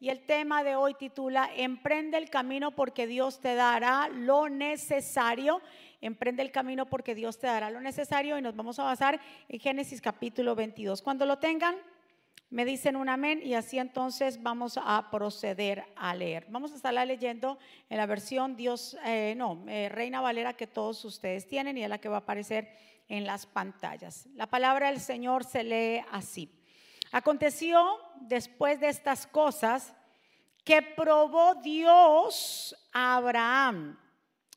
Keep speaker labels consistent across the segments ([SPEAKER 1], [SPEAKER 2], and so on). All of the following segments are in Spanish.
[SPEAKER 1] y el tema de hoy titula Emprende el camino porque Dios te dará lo necesario. Emprende el camino porque Dios te dará lo necesario y nos vamos a basar en Génesis capítulo 22. Cuando lo tengan, me dicen un amén y así entonces vamos a proceder a leer. Vamos a estar leyendo en la versión Dios, eh, no, eh, Reina Valera que todos ustedes tienen y es la que va a aparecer en las pantallas. La palabra del Señor se lee así. Aconteció después de estas cosas que probó Dios a Abraham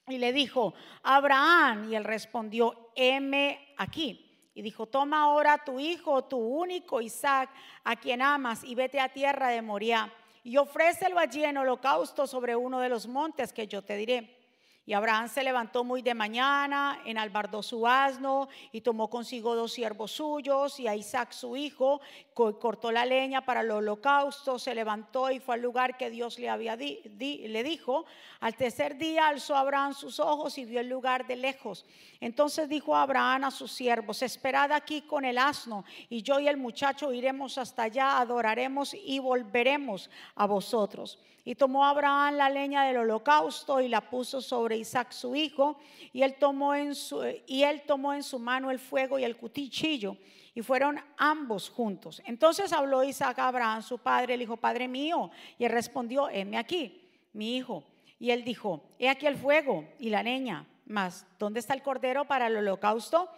[SPEAKER 1] y le dijo, Abraham, y él respondió, heme aquí. Y dijo, toma ahora tu hijo, tu único Isaac, a quien amas, y vete a tierra de Moria, y ofrécelo allí en holocausto sobre uno de los montes que yo te diré. Y Abraham se levantó muy de mañana, enalbardó su asno y tomó consigo dos siervos suyos y a Isaac su hijo, cortó la leña para el holocausto, se levantó y fue al lugar que Dios le había le dijo. Al tercer día alzó Abraham sus ojos y vio el lugar de lejos. Entonces dijo Abraham a sus siervos, esperad aquí con el asno y yo y el muchacho iremos hasta allá, adoraremos y volveremos a vosotros. Y tomó Abraham la leña del holocausto y la puso sobre Isaac su hijo, y él tomó en su, y él tomó en su mano el fuego y el cuchillo, y fueron ambos juntos. Entonces habló Isaac a Abraham, su padre, le dijo, Padre mío, y él respondió, heme aquí, mi hijo. Y él dijo, he aquí el fuego y la leña, mas ¿dónde está el cordero para el holocausto?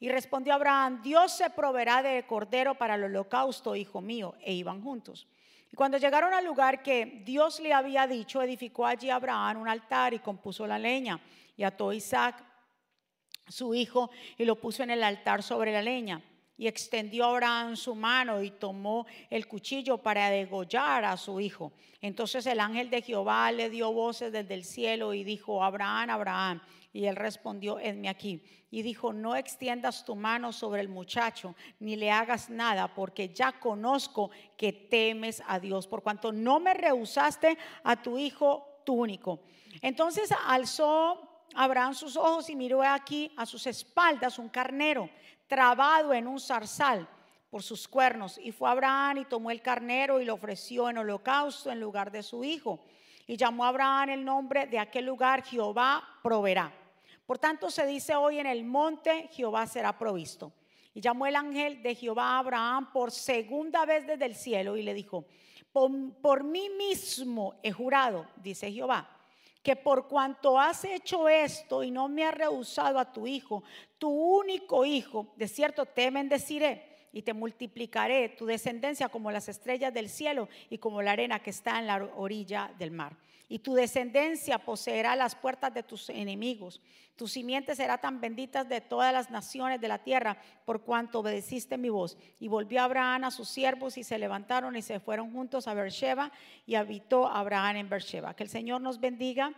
[SPEAKER 1] Y respondió Abraham, Dios se proveerá de cordero para el holocausto, hijo mío, e iban juntos. Y cuando llegaron al lugar que Dios le había dicho, edificó allí Abraham un altar y compuso la leña. Y ató Isaac, su hijo, y lo puso en el altar sobre la leña. Y extendió Abraham su mano y tomó el cuchillo para degollar a su hijo. Entonces el ángel de Jehová le dio voces desde el cielo y dijo, Abraham, Abraham. Y él respondió, edme aquí. Y dijo, no extiendas tu mano sobre el muchacho, ni le hagas nada, porque ya conozco que temes a Dios, por cuanto no me rehusaste a tu hijo, tu único. Entonces alzó Abraham sus ojos y miró aquí a sus espaldas un carnero trabado en un zarzal por sus cuernos. Y fue Abraham y tomó el carnero y lo ofreció en holocausto en lugar de su hijo. Y llamó a Abraham el nombre de aquel lugar, Jehová proveerá. Por tanto, se dice hoy en el monte, Jehová será provisto. Y llamó el ángel de Jehová a Abraham por segunda vez desde el cielo y le dijo, por, mí mismo he jurado, dice Jehová, que por cuanto has hecho esto y no me has rehusado a tu hijo, tu único hijo, de cierto te bendeciré y te multiplicaré tu descendencia como las estrellas del cielo y como la arena que está en la orilla del mar y tu descendencia poseerá las puertas de tus enemigos. Tu simiente será tan bendita de todas las naciones de la tierra por cuanto obedeciste mi voz. Y volvió Abraham a sus siervos y se levantaron y se fueron juntos a Beersheba y habitó Abraham en Beersheba. Que el Señor nos bendiga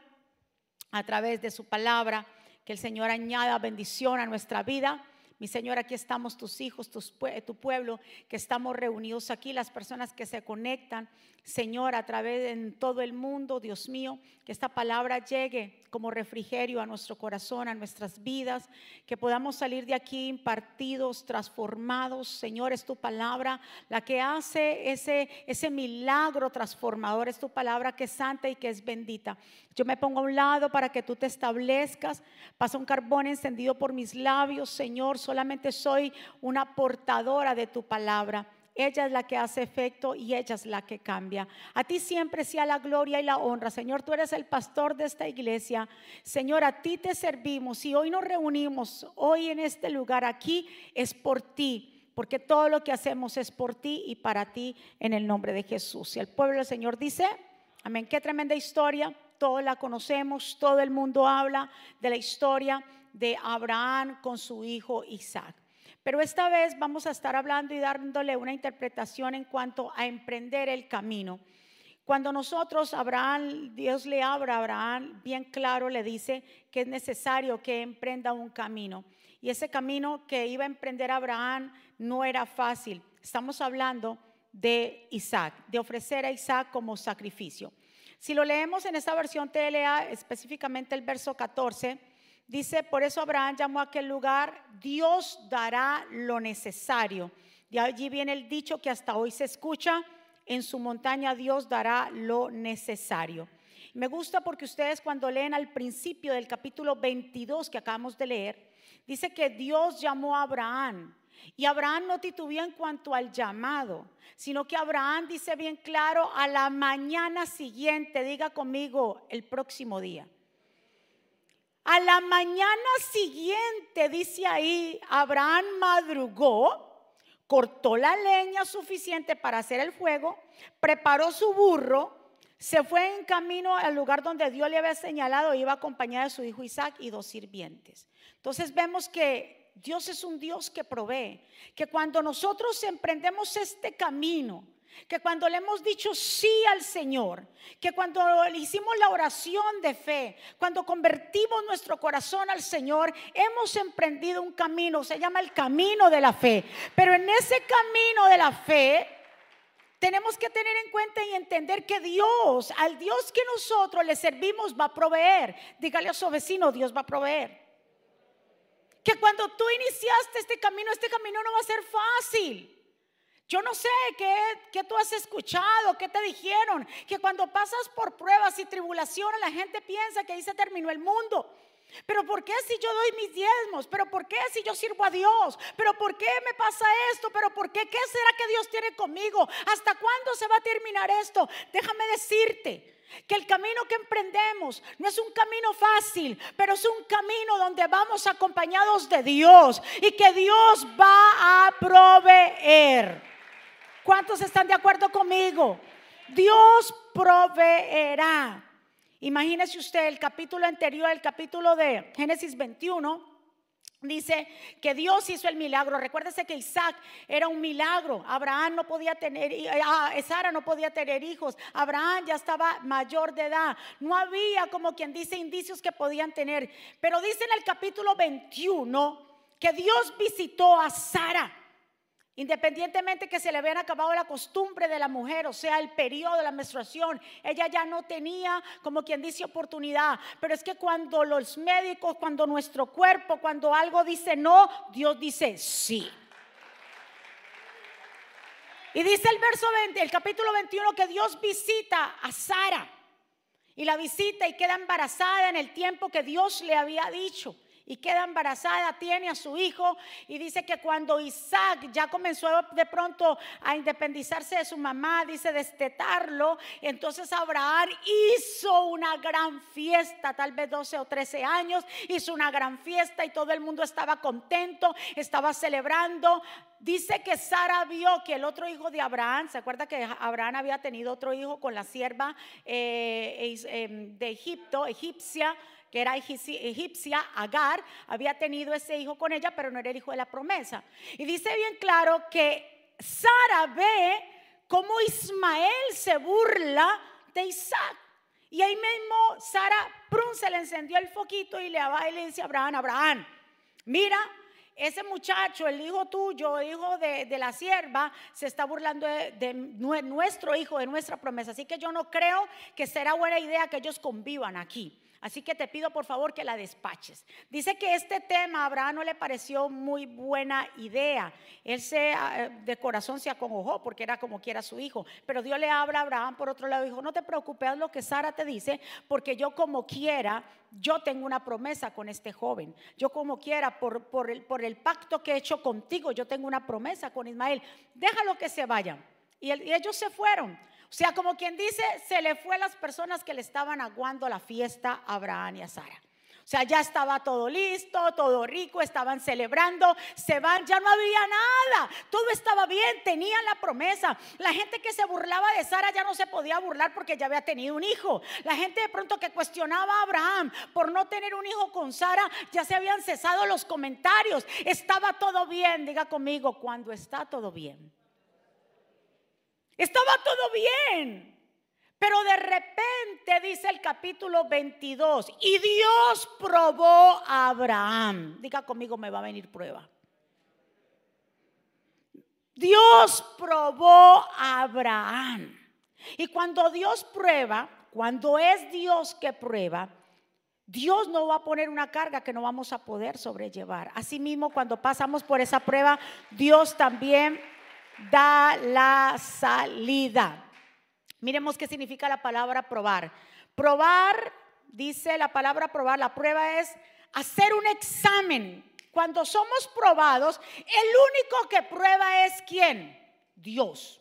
[SPEAKER 1] a través de su palabra, que el Señor añada bendición a nuestra vida. Mi Señor, aquí estamos tus hijos, tu pueblo, que estamos reunidos aquí, las personas que se conectan Señor, a través de todo el mundo, Dios mío, que esta palabra llegue como refrigerio a nuestro corazón, a nuestras vidas, que podamos salir de aquí impartidos, transformados. Señor, es tu palabra la que hace ese, ese milagro transformador, es tu palabra que es santa y que es bendita. Yo me pongo a un lado para que tú te establezcas. Pasa un carbón encendido por mis labios, Señor. Solamente soy una portadora de tu palabra. Ella es la que hace efecto y ella es la que cambia. A ti siempre sea la gloria y la honra. Señor, tú eres el pastor de esta iglesia. Señor, a ti te servimos y hoy nos reunimos, hoy en este lugar aquí, es por ti porque todo lo que hacemos es por ti y para ti en el nombre de Jesús. Y el pueblo del Señor dice, amén, qué tremenda historia, todos la conocemos, todo el mundo habla de la historia de Abraham con su hijo Isaac. Pero esta vez vamos a estar hablando y dándole una interpretación en cuanto a emprender el camino. Cuando nosotros, Abraham, Dios le abra a Abraham, bien claro le dice que es necesario que emprenda un camino. Y ese camino que iba a emprender Abraham no era fácil. Estamos hablando de Isaac, de ofrecer a Isaac como sacrificio. Si lo leemos en esta versión TLA, específicamente el verso 14, Dice, por eso Abraham llamó a aquel lugar, Dios dará lo necesario. De allí viene el dicho que hasta hoy se escucha, en su montaña Dios dará lo necesario. Me gusta porque ustedes cuando leen al principio del capítulo 22 que acabamos de leer, dice que Dios llamó a Abraham. Y Abraham no titubeó en cuanto al llamado, sino que Abraham dice bien claro, a la mañana siguiente, diga conmigo, el próximo día. A la mañana siguiente, dice ahí, Abraham madrugó, cortó la leña suficiente para hacer el fuego, preparó su burro, se fue en camino al lugar donde Dios le había señalado, iba acompañado de su hijo Isaac y dos sirvientes. Entonces vemos que Dios es un Dios que provee, que cuando nosotros emprendemos este camino, que cuando le hemos dicho sí al Señor, que cuando hicimos la oración de fe, cuando convertimos nuestro corazón al Señor, hemos emprendido un camino, se llama el camino de la fe. Pero en ese camino de la fe tenemos que tener en cuenta y entender que Dios, al Dios que nosotros le servimos, va a proveer. Dígale a su vecino, Dios va a proveer. Que cuando tú iniciaste este camino, este camino no va a ser fácil. Yo no sé qué, tú has escuchado, qué te dijeron, que cuando pasas por pruebas y tribulaciones la gente piensa que ahí se terminó el mundo. Pero ¿por qué si yo doy mis diezmos? ¿Pero por qué si yo sirvo a Dios? ¿Pero por qué me pasa esto? ¿Pero por qué? ¿Qué será que Dios tiene conmigo? ¿Hasta cuándo se va a terminar esto? Déjame decirte que el camino que emprendemos no es un camino fácil, pero es un camino donde vamos acompañados de Dios y que Dios va a proveer. ¿Cuántos están de acuerdo conmigo? Dios proveerá. Imagínese usted el capítulo anterior, el capítulo de Génesis 21. Dice que Dios hizo el milagro. Recuérdese que Isaac era un milagro. Abraham no podía tener, ah, Sara no podía tener hijos. Abraham ya estaba mayor de edad. No había, como quien dice, indicios que podían tener. Pero dice en el capítulo 21 que Dios visitó a Sara. Independientemente que se le habían acabado la costumbre de la mujer, o sea, el periodo de la menstruación, ella ya no tenía, como quien dice, oportunidad. Pero es que cuando los médicos, cuando nuestro cuerpo, cuando algo dice no, Dios dice sí. Y dice el verso 20, el capítulo 21, que Dios visita a Sara. Y la visita y queda embarazada en el tiempo que Dios le había dicho y queda embarazada, tiene a su hijo y dice que cuando Isaac ya comenzó de pronto a independizarse de su mamá, dice destetarlo, entonces Abraham hizo una gran fiesta, tal vez 12 o 13 años, hizo una gran fiesta y todo el mundo estaba contento, estaba celebrando. Dice que Sara vio que el otro hijo de Abraham, ¿se acuerda que Abraham había tenido otro hijo con la sierva eh, em, de Egipto, egipcia? Que era egipcia, Agar, había tenido ese hijo con ella, pero no era el hijo de la promesa. Y dice bien claro que Sara ve cómo Ismael se burla de Isaac. Y ahí mismo Sara, prun, se le encendió el foquito y le, va y le dice a Abraham, Abraham, mira, ese muchacho, el hijo tuyo, hijo de, la sierva, se está burlando de, de, nuestro hijo, de nuestra promesa. Así que yo no creo que será buena idea que ellos convivan aquí. Así que te pido por favor que la despaches. Dice que este tema a Abraham no le pareció muy buena idea. Él se ah, de corazón se acongojó porque era como quiera su hijo. Pero Dios le habla a Abraham por otro lado. Dijo, no te preocupes lo que Sara te dice, porque yo como quiera, yo tengo una promesa con este joven. Yo como quiera, por, el, por el pacto que he hecho contigo, yo tengo una promesa con Ismael. Déjalo que se vayan. y ellos se fueron. O sea, como quien dice, se le fue a las personas que le estaban aguando la fiesta a Abraham y a Sara. O sea, ya estaba todo listo, todo rico, estaban celebrando, se van, ya no había nada, todo estaba bien, tenían la promesa. La gente que se burlaba de Sara ya no se podía burlar porque ya había tenido un hijo. La gente de pronto que cuestionaba a Abraham por no tener un hijo con Sara, ya se habían cesado los comentarios. Estaba todo bien, diga conmigo, cuando está todo bien. Estaba todo bien. Pero de repente dice el capítulo 22, y Dios probó a Abraham. Diga conmigo, me va a venir prueba. Dios probó a Abraham. Y cuando Dios prueba, cuando es Dios que prueba, Dios no va a poner una carga que no vamos a poder sobrellevar. Asimismo, cuando pasamos por esa prueba, Dios también da la salida. Miremos qué significa la palabra probar. Probar, dice la palabra probar, la prueba es hacer un examen. Cuando somos probados, el único que prueba es quién? Dios.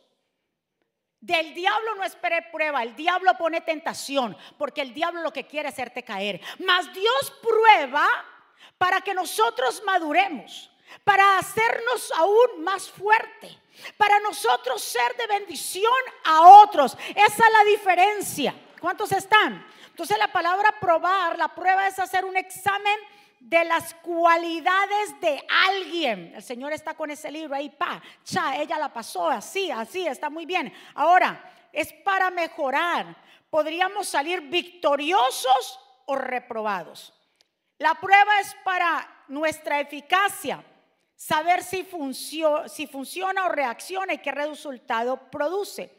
[SPEAKER 1] Del diablo no espere prueba, el diablo pone tentación, porque el diablo lo que quiere es hacerte caer. Mas Dios prueba para que nosotros maduremos, para hacernos aún más fuerte, para nosotros ser de bendición a otros. Esa es la diferencia. ¿Cuántos están? Entonces la palabra probar, la prueba es hacer un examen de las cualidades de alguien. El Señor está con ese libro ahí, pa, cha, ella la pasó así, así, está muy bien. Ahora, es para mejorar. Podríamos salir victoriosos o reprobados. La prueba es para nuestra eficacia, saber si, si funciona o reacciona y qué resultado produce.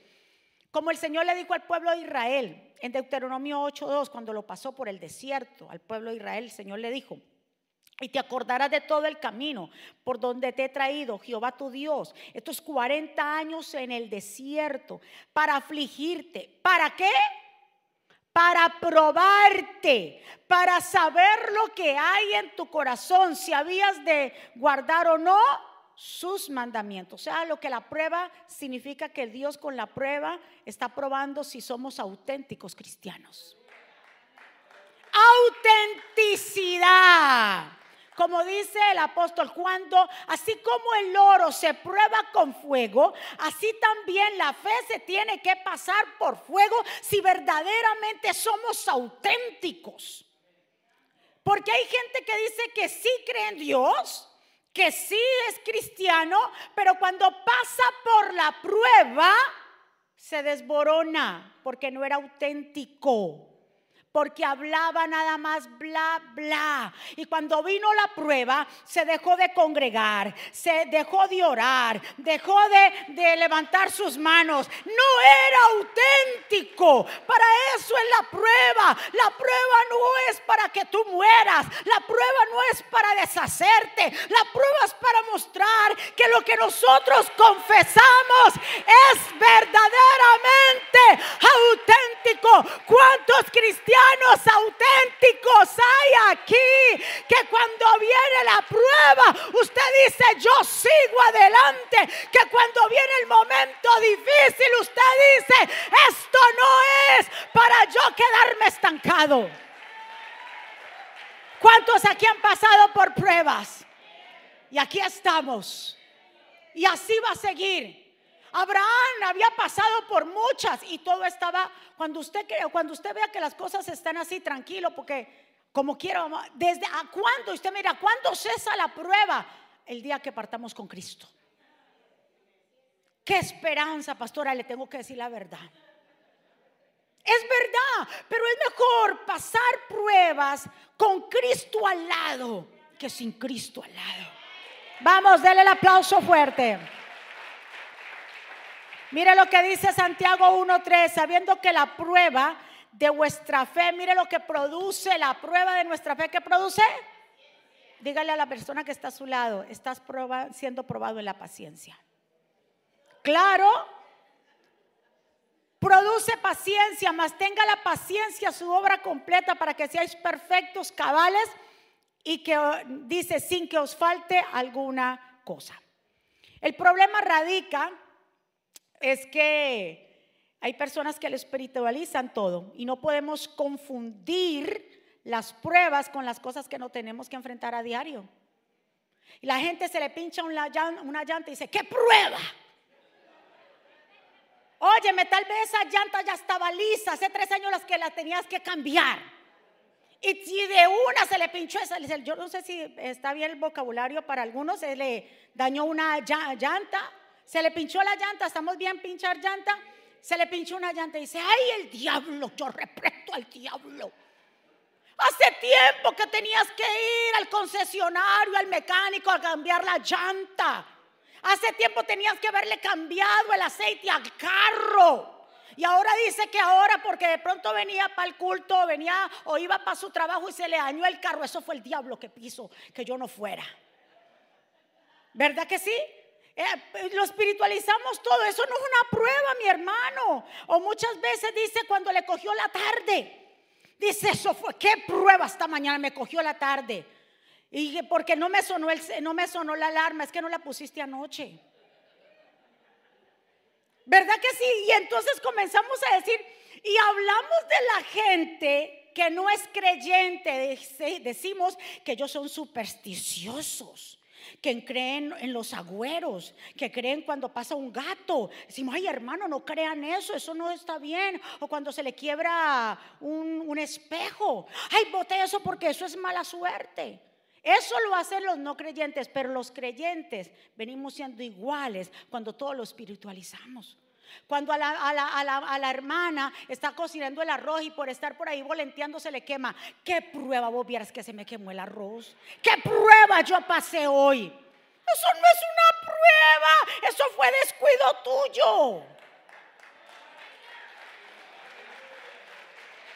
[SPEAKER 1] Como el Señor le dijo al pueblo de Israel en Deuteronomio 8.2, cuando lo pasó por el desierto, al pueblo de Israel, el Señor le dijo, y te acordarás de todo el camino por donde te he traído, Jehová tu Dios, estos 40 años en el desierto, para afligirte. ¿Para qué? Para probarte, para saber lo que hay en tu corazón, si habías de guardar o no sus mandamientos. O sea, lo que la prueba significa que Dios con la prueba está probando si somos auténticos cristianos. Autenticidad. Como dice el apóstol, cuando así como el oro se prueba con fuego, así también la fe se tiene que pasar por fuego si verdaderamente somos auténticos. Porque hay gente que dice que sí cree en Dios, que sí es cristiano, pero cuando pasa por la prueba, se desborona porque no era auténtico porque hablaba nada más bla, bla. Y cuando vino la prueba, se dejó de congregar, se dejó de orar, dejó de, levantar sus manos. No era auténtico. Para eso es la prueba. La prueba no es para que tú mueras. La prueba no es para deshacerte. La prueba es para mostrar que lo que nosotros confesamos es verdaderamente auténtico. ¿Cuántos cristianos? Auténticos hay aquí que cuando viene la prueba, usted dice, yo sigo adelante. Que cuando viene el momento difícil, usted dice, esto no es para yo quedarme estancado. ¿Cuántos aquí han pasado por pruebas? Y aquí estamos. Y así va a seguir. Abraham había pasado por muchas y todo estaba, cuando usted, cuando usted vea que las cosas están así, tranquilo, porque como quiero, desde a cuándo, usted mira, ¿cuándo cesa la prueba? El día que partamos con Cristo. Qué esperanza, pastora, le tengo que decir la verdad. Es verdad, pero es mejor pasar pruebas con Cristo al lado que sin Cristo al lado. Vamos, denle el aplauso fuerte. Mire lo que dice Santiago 1.3, sabiendo que la prueba de vuestra fe, mire lo que produce la prueba de nuestra fe, ¿qué produce? Dígale a la persona que está a su lado, estás siendo probado en la paciencia. Claro, produce paciencia, mas tenga la paciencia su obra completa para que seáis perfectos, cabales y que dice sin que os falte alguna cosa. El problema radica es que hay personas que le espiritualizan todo y no podemos confundir las pruebas con las cosas que no tenemos que enfrentar a diario. Y la gente se le pincha una llanta, y dice, ¿qué prueba? Óyeme, tal vez esa llanta ya estaba lisa, hace tres años las que la tenías que cambiar. Y si de una se le pinchó esa, yo no sé si está bien el vocabulario para algunos, se le dañó una llanta se le pinchó la llanta, estamos bien pinchar llanta, se le pinchó una llanta y dice, ay el diablo, yo represto al diablo. Hace tiempo que tenías que ir al concesionario, al mecánico a cambiar la llanta. Hace tiempo tenías que haberle cambiado el aceite al carro. Y ahora dice que ahora porque de pronto venía para el culto, venía o iba para su trabajo y se le dañó el carro. Eso fue el diablo que piso que yo no fuera. ¿Verdad que sí? Eh, lo espiritualizamos todo. Eso no es una prueba, mi hermano. O muchas veces dice cuando le cogió la tarde. Dice, eso fue, qué prueba esta mañana me cogió la tarde. Y porque no me sonó el, no me sonó la alarma, es que no la pusiste anoche. ¿Verdad que sí? Y entonces comenzamos a decir, y hablamos de la gente que no es creyente, decimos que ellos son supersticiosos que creen en los agüeros, que creen cuando pasa un gato. Decimos, ay hermano, no crean eso, eso no está bien. O cuando se le quiebra un, un espejo, ay, bote eso porque eso es mala suerte. Eso lo hacen los no creyentes, pero los creyentes venimos siendo iguales cuando todo lo espiritualizamos. Cuando a la, hermana está cocinando el arroz y por estar por ahí volenteando se le quema. ¿Qué prueba vos vieras que se me quemó el arroz? ¿Qué prueba yo pasé hoy? Eso no es una prueba, eso fue descuido tuyo.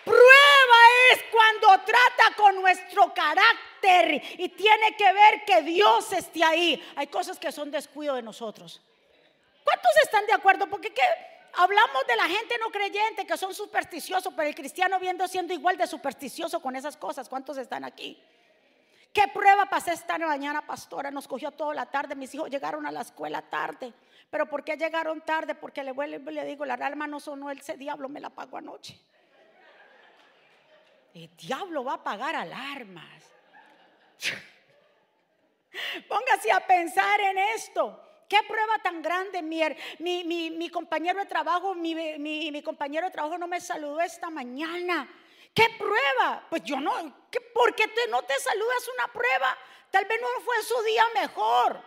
[SPEAKER 1] Prueba es cuando trata con nuestro carácter y tiene que ver que Dios esté ahí. Hay cosas que son descuido de nosotros. ¿Cuántos están de acuerdo? Porque hablamos de la gente no creyente que son supersticiosos, pero el cristiano viendo siendo igual de supersticioso con esas cosas. ¿Cuántos están aquí? ¿Qué prueba pasé esta mañana, pastora? Nos cogió toda la tarde. Mis hijos llegaron a la escuela tarde. ¿Pero por qué llegaron tarde? Porque le vuelvo y le digo, la alarma no sonó, ese diablo me la pagó anoche. El diablo va a pagar alarmas. Póngase a pensar en esto. ¿Qué prueba tan grande? Mi, mi, compañero de trabajo, mi, compañero de trabajo no me saludó esta mañana. ¿Qué prueba? Pues yo no, ¿por qué te, no te saludas una prueba? Tal vez no fue su día mejor.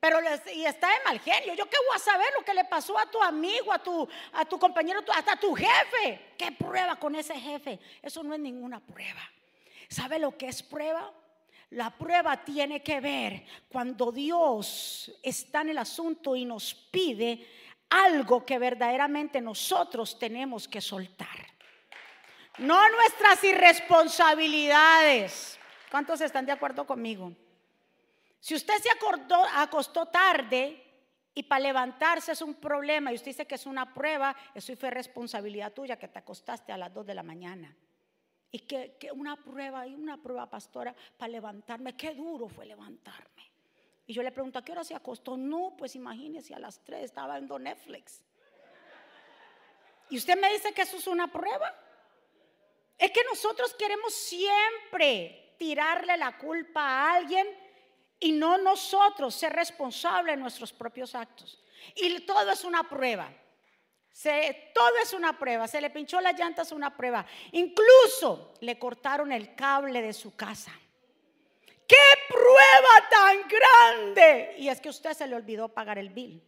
[SPEAKER 1] Pero y está de mal genio. Yo qué voy a saber lo que le pasó a tu amigo, a tu, a tu compañero, hasta a tu jefe. ¿Qué prueba con ese jefe? Eso no es ninguna prueba. ¿Sabe lo que es prueba? La prueba tiene que ver cuando Dios está en el asunto y nos pide algo que verdaderamente nosotros tenemos que soltar. No nuestras irresponsabilidades. ¿Cuántos están de acuerdo conmigo? Si usted se acostó tarde y para levantarse es un problema y usted dice que es una prueba, eso fue responsabilidad tuya que te acostaste a las 2 de la mañana. Y que, una prueba, y una prueba, pastora, para levantarme. Qué duro fue levantarme. Y yo le pregunto, ¿a qué hora se acostó? No, pues imagínese, a las 3 estaba viendo Netflix. Y usted me dice que eso es una prueba. Es que nosotros queremos siempre tirarle la culpa a alguien y no nosotros ser responsables de nuestros propios actos. Y todo es una prueba todo es una prueba. Se le pinchó la llanta, es una prueba. Incluso le cortaron el cable de su casa. ¡Qué prueba tan grande! Y es que usted se le olvidó pagar el bill.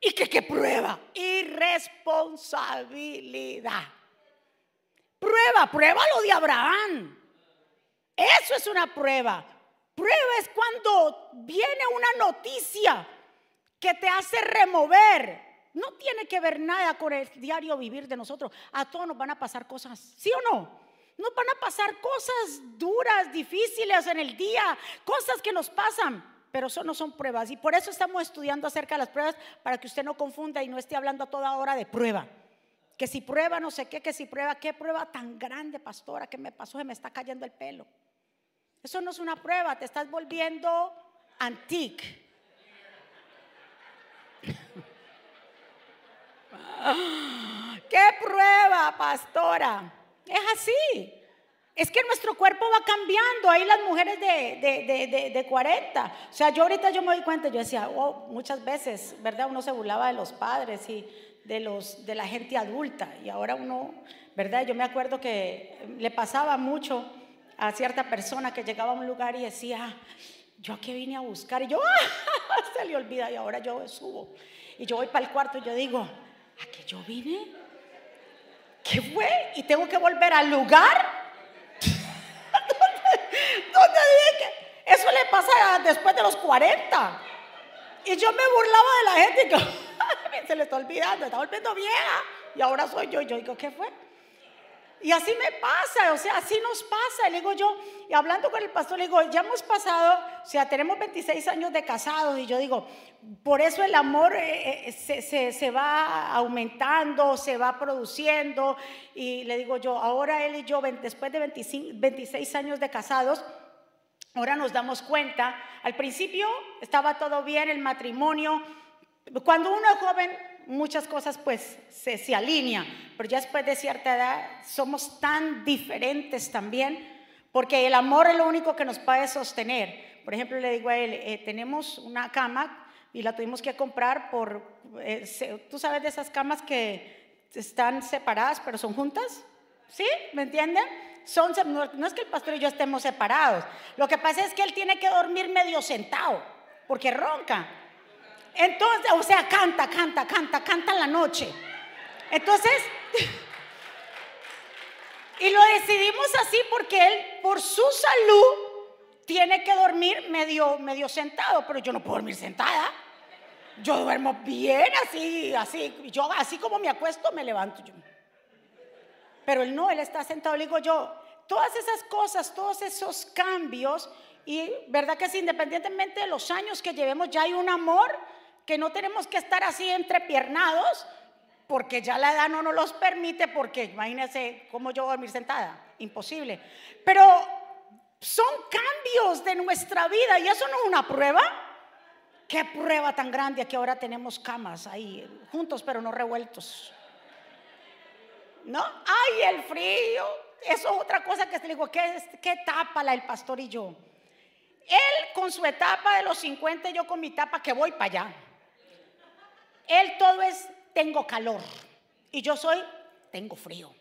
[SPEAKER 1] ¿Y qué, qué prueba? Irresponsabilidad. Prueba, prueba lo de Abraham. Eso es una prueba. Prueba es cuando viene una noticia que te hace remover. No tiene que ver nada con el diario vivir de nosotros. A todos nos van a pasar cosas, ¿sí o no? Nos van a pasar cosas duras, difíciles en el día, cosas que nos pasan, pero eso no son pruebas. Y por eso estamos estudiando acerca de las pruebas, para que usted no confunda y no esté hablando a toda hora de prueba. Que si prueba no sé qué, que si prueba, qué prueba tan grande, pastora, que me pasó, se me está cayendo el pelo. Eso no es una prueba, te estás volviendo antique. ¡Qué prueba, pastora! Es así. Es que nuestro cuerpo va cambiando. Ahí las mujeres de, de, 40. O sea, yo ahorita yo me doy cuenta, yo decía, oh, muchas veces, ¿verdad? Uno se burlaba de los padres y de, los, de la gente adulta. Y ahora uno, ¿verdad? Yo me acuerdo que le pasaba mucho a cierta persona que llegaba a un lugar y decía, yo aquí vine a buscar. Y yo, se le olvida y ahora yo subo. Y yo voy para el cuarto y yo digo, ¿a qué yo vine? ¿Qué fue? Y tengo que volver al lugar donde, dije que eso le pasa después de los 40. Y yo me burlaba de la gente y que se le está olvidando, está volviendo vieja. Y ahora soy yo. Y yo digo, ¿qué fue? Y así me pasa, o sea, así nos pasa. le digo yo, y hablando con el pastor, le digo, ya hemos pasado, o sea, tenemos 26 años de casados. Y yo digo, por eso el amor eh, eh, se, se, va aumentando, se va produciendo. Y le digo yo, ahora él y yo, después de 25, 26 años de casados, ahora nos damos cuenta. Al principio estaba todo bien, el matrimonio. Cuando uno es joven, muchas cosas pues se, se alinean, pero ya después de cierta edad somos tan diferentes también, porque el amor es lo único que nos puede sostener. Por ejemplo, le digo a él, eh, tenemos una cama y la tuvimos que comprar por, eh, tú sabes de esas camas que están separadas pero son juntas, ¿sí? ¿Me entienden? Son, no es que el pastor y yo estemos separados, lo que pasa es que él tiene que dormir medio sentado, porque ronca. Entonces, o sea, canta, canta, canta, canta la noche. Entonces, y lo decidimos así porque él, por su salud, tiene que dormir medio, medio sentado, pero yo no puedo dormir sentada. Yo duermo bien así, así, yo así como me acuesto, me levanto yo. Pero él no, él está sentado, le digo yo, todas esas cosas, todos esos cambios, y verdad que es independientemente de los años que llevemos, ya hay un amor que no tenemos que estar así entrepiernados, porque ya la edad no nos los permite, porque imagínense cómo yo voy a dormir sentada, imposible. Pero son cambios de nuestra vida y eso no es una prueba. Qué prueba tan grande que ahora tenemos camas ahí, juntos pero no revueltos. ¿No? ¡Ay, el frío! Eso es otra cosa que te digo, ¿qué, qué etapa la del pastor y yo? Él con su etapa de los 50 y yo con mi etapa que voy para allá. Él todo es, tengo calor. Y yo soy, tengo frío.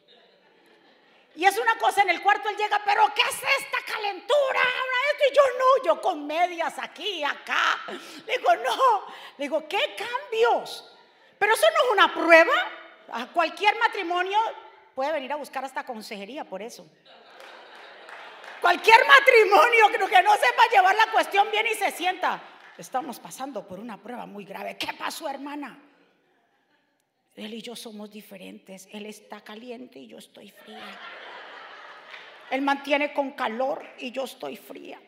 [SPEAKER 1] Y es una cosa en el cuarto, él llega, pero ¿qué es esta calentura? Y yo no, yo con medias aquí, acá. Le digo, no. Le digo, ¿qué cambios? Pero eso no es una prueba. A cualquier matrimonio puede venir a buscar hasta consejería por eso. Cualquier matrimonio que no sepa llevar la cuestión bien y se sienta estamos pasando por una prueba muy grave. ¿Qué pasó, hermana? Él y yo somos diferentes. Él está caliente y yo estoy fría. Él mantiene con calor y yo estoy fría.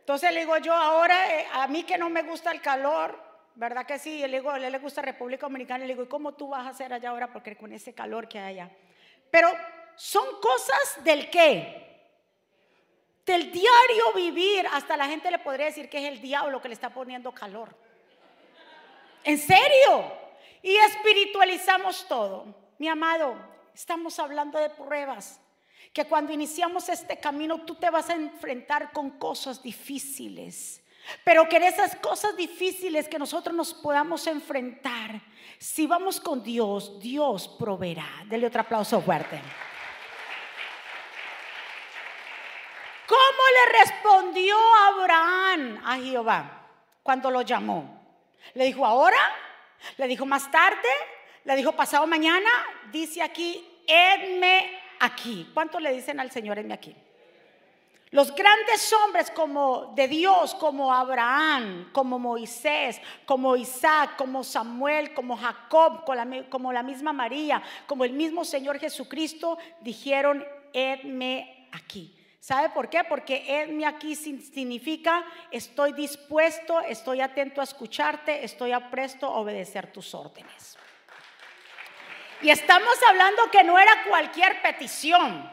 [SPEAKER 1] Entonces le digo yo, ahora eh, a mí que no me gusta el calor, ¿verdad que sí? Le digo, a él le gusta República Dominicana. Le digo, ¿y cómo tú vas a hacer allá ahora? Porque con ese calor que hay allá. Pero son cosas del qué? Del diario vivir, hasta la gente le podría decir que es el diablo que le está poniendo calor. ¿En serio? Y espiritualizamos todo. Mi amado, estamos hablando de pruebas. Que cuando iniciamos este camino tú te vas a enfrentar con cosas difíciles. Pero que en esas cosas difíciles que nosotros nos podamos enfrentar, si vamos con Dios, Dios proveerá. Dele otro aplauso fuerte. ¿Cómo le respondió Abraham a Jehová cuando lo llamó? Le dijo ahora, le dijo más tarde, le dijo pasado mañana, dice aquí, edme aquí. ¿Cuánto le dicen al Señor, edme aquí? Los grandes hombres como de Dios, como Abraham, como Moisés, como Isaac, como Samuel, como Jacob, como la misma María, como el mismo Señor Jesucristo, dijeron, edme aquí. ¿Sabe por qué? Porque edme aquí significa estoy dispuesto, estoy atento a escucharte, estoy apresto a obedecer tus órdenes. Y estamos hablando que no era cualquier petición.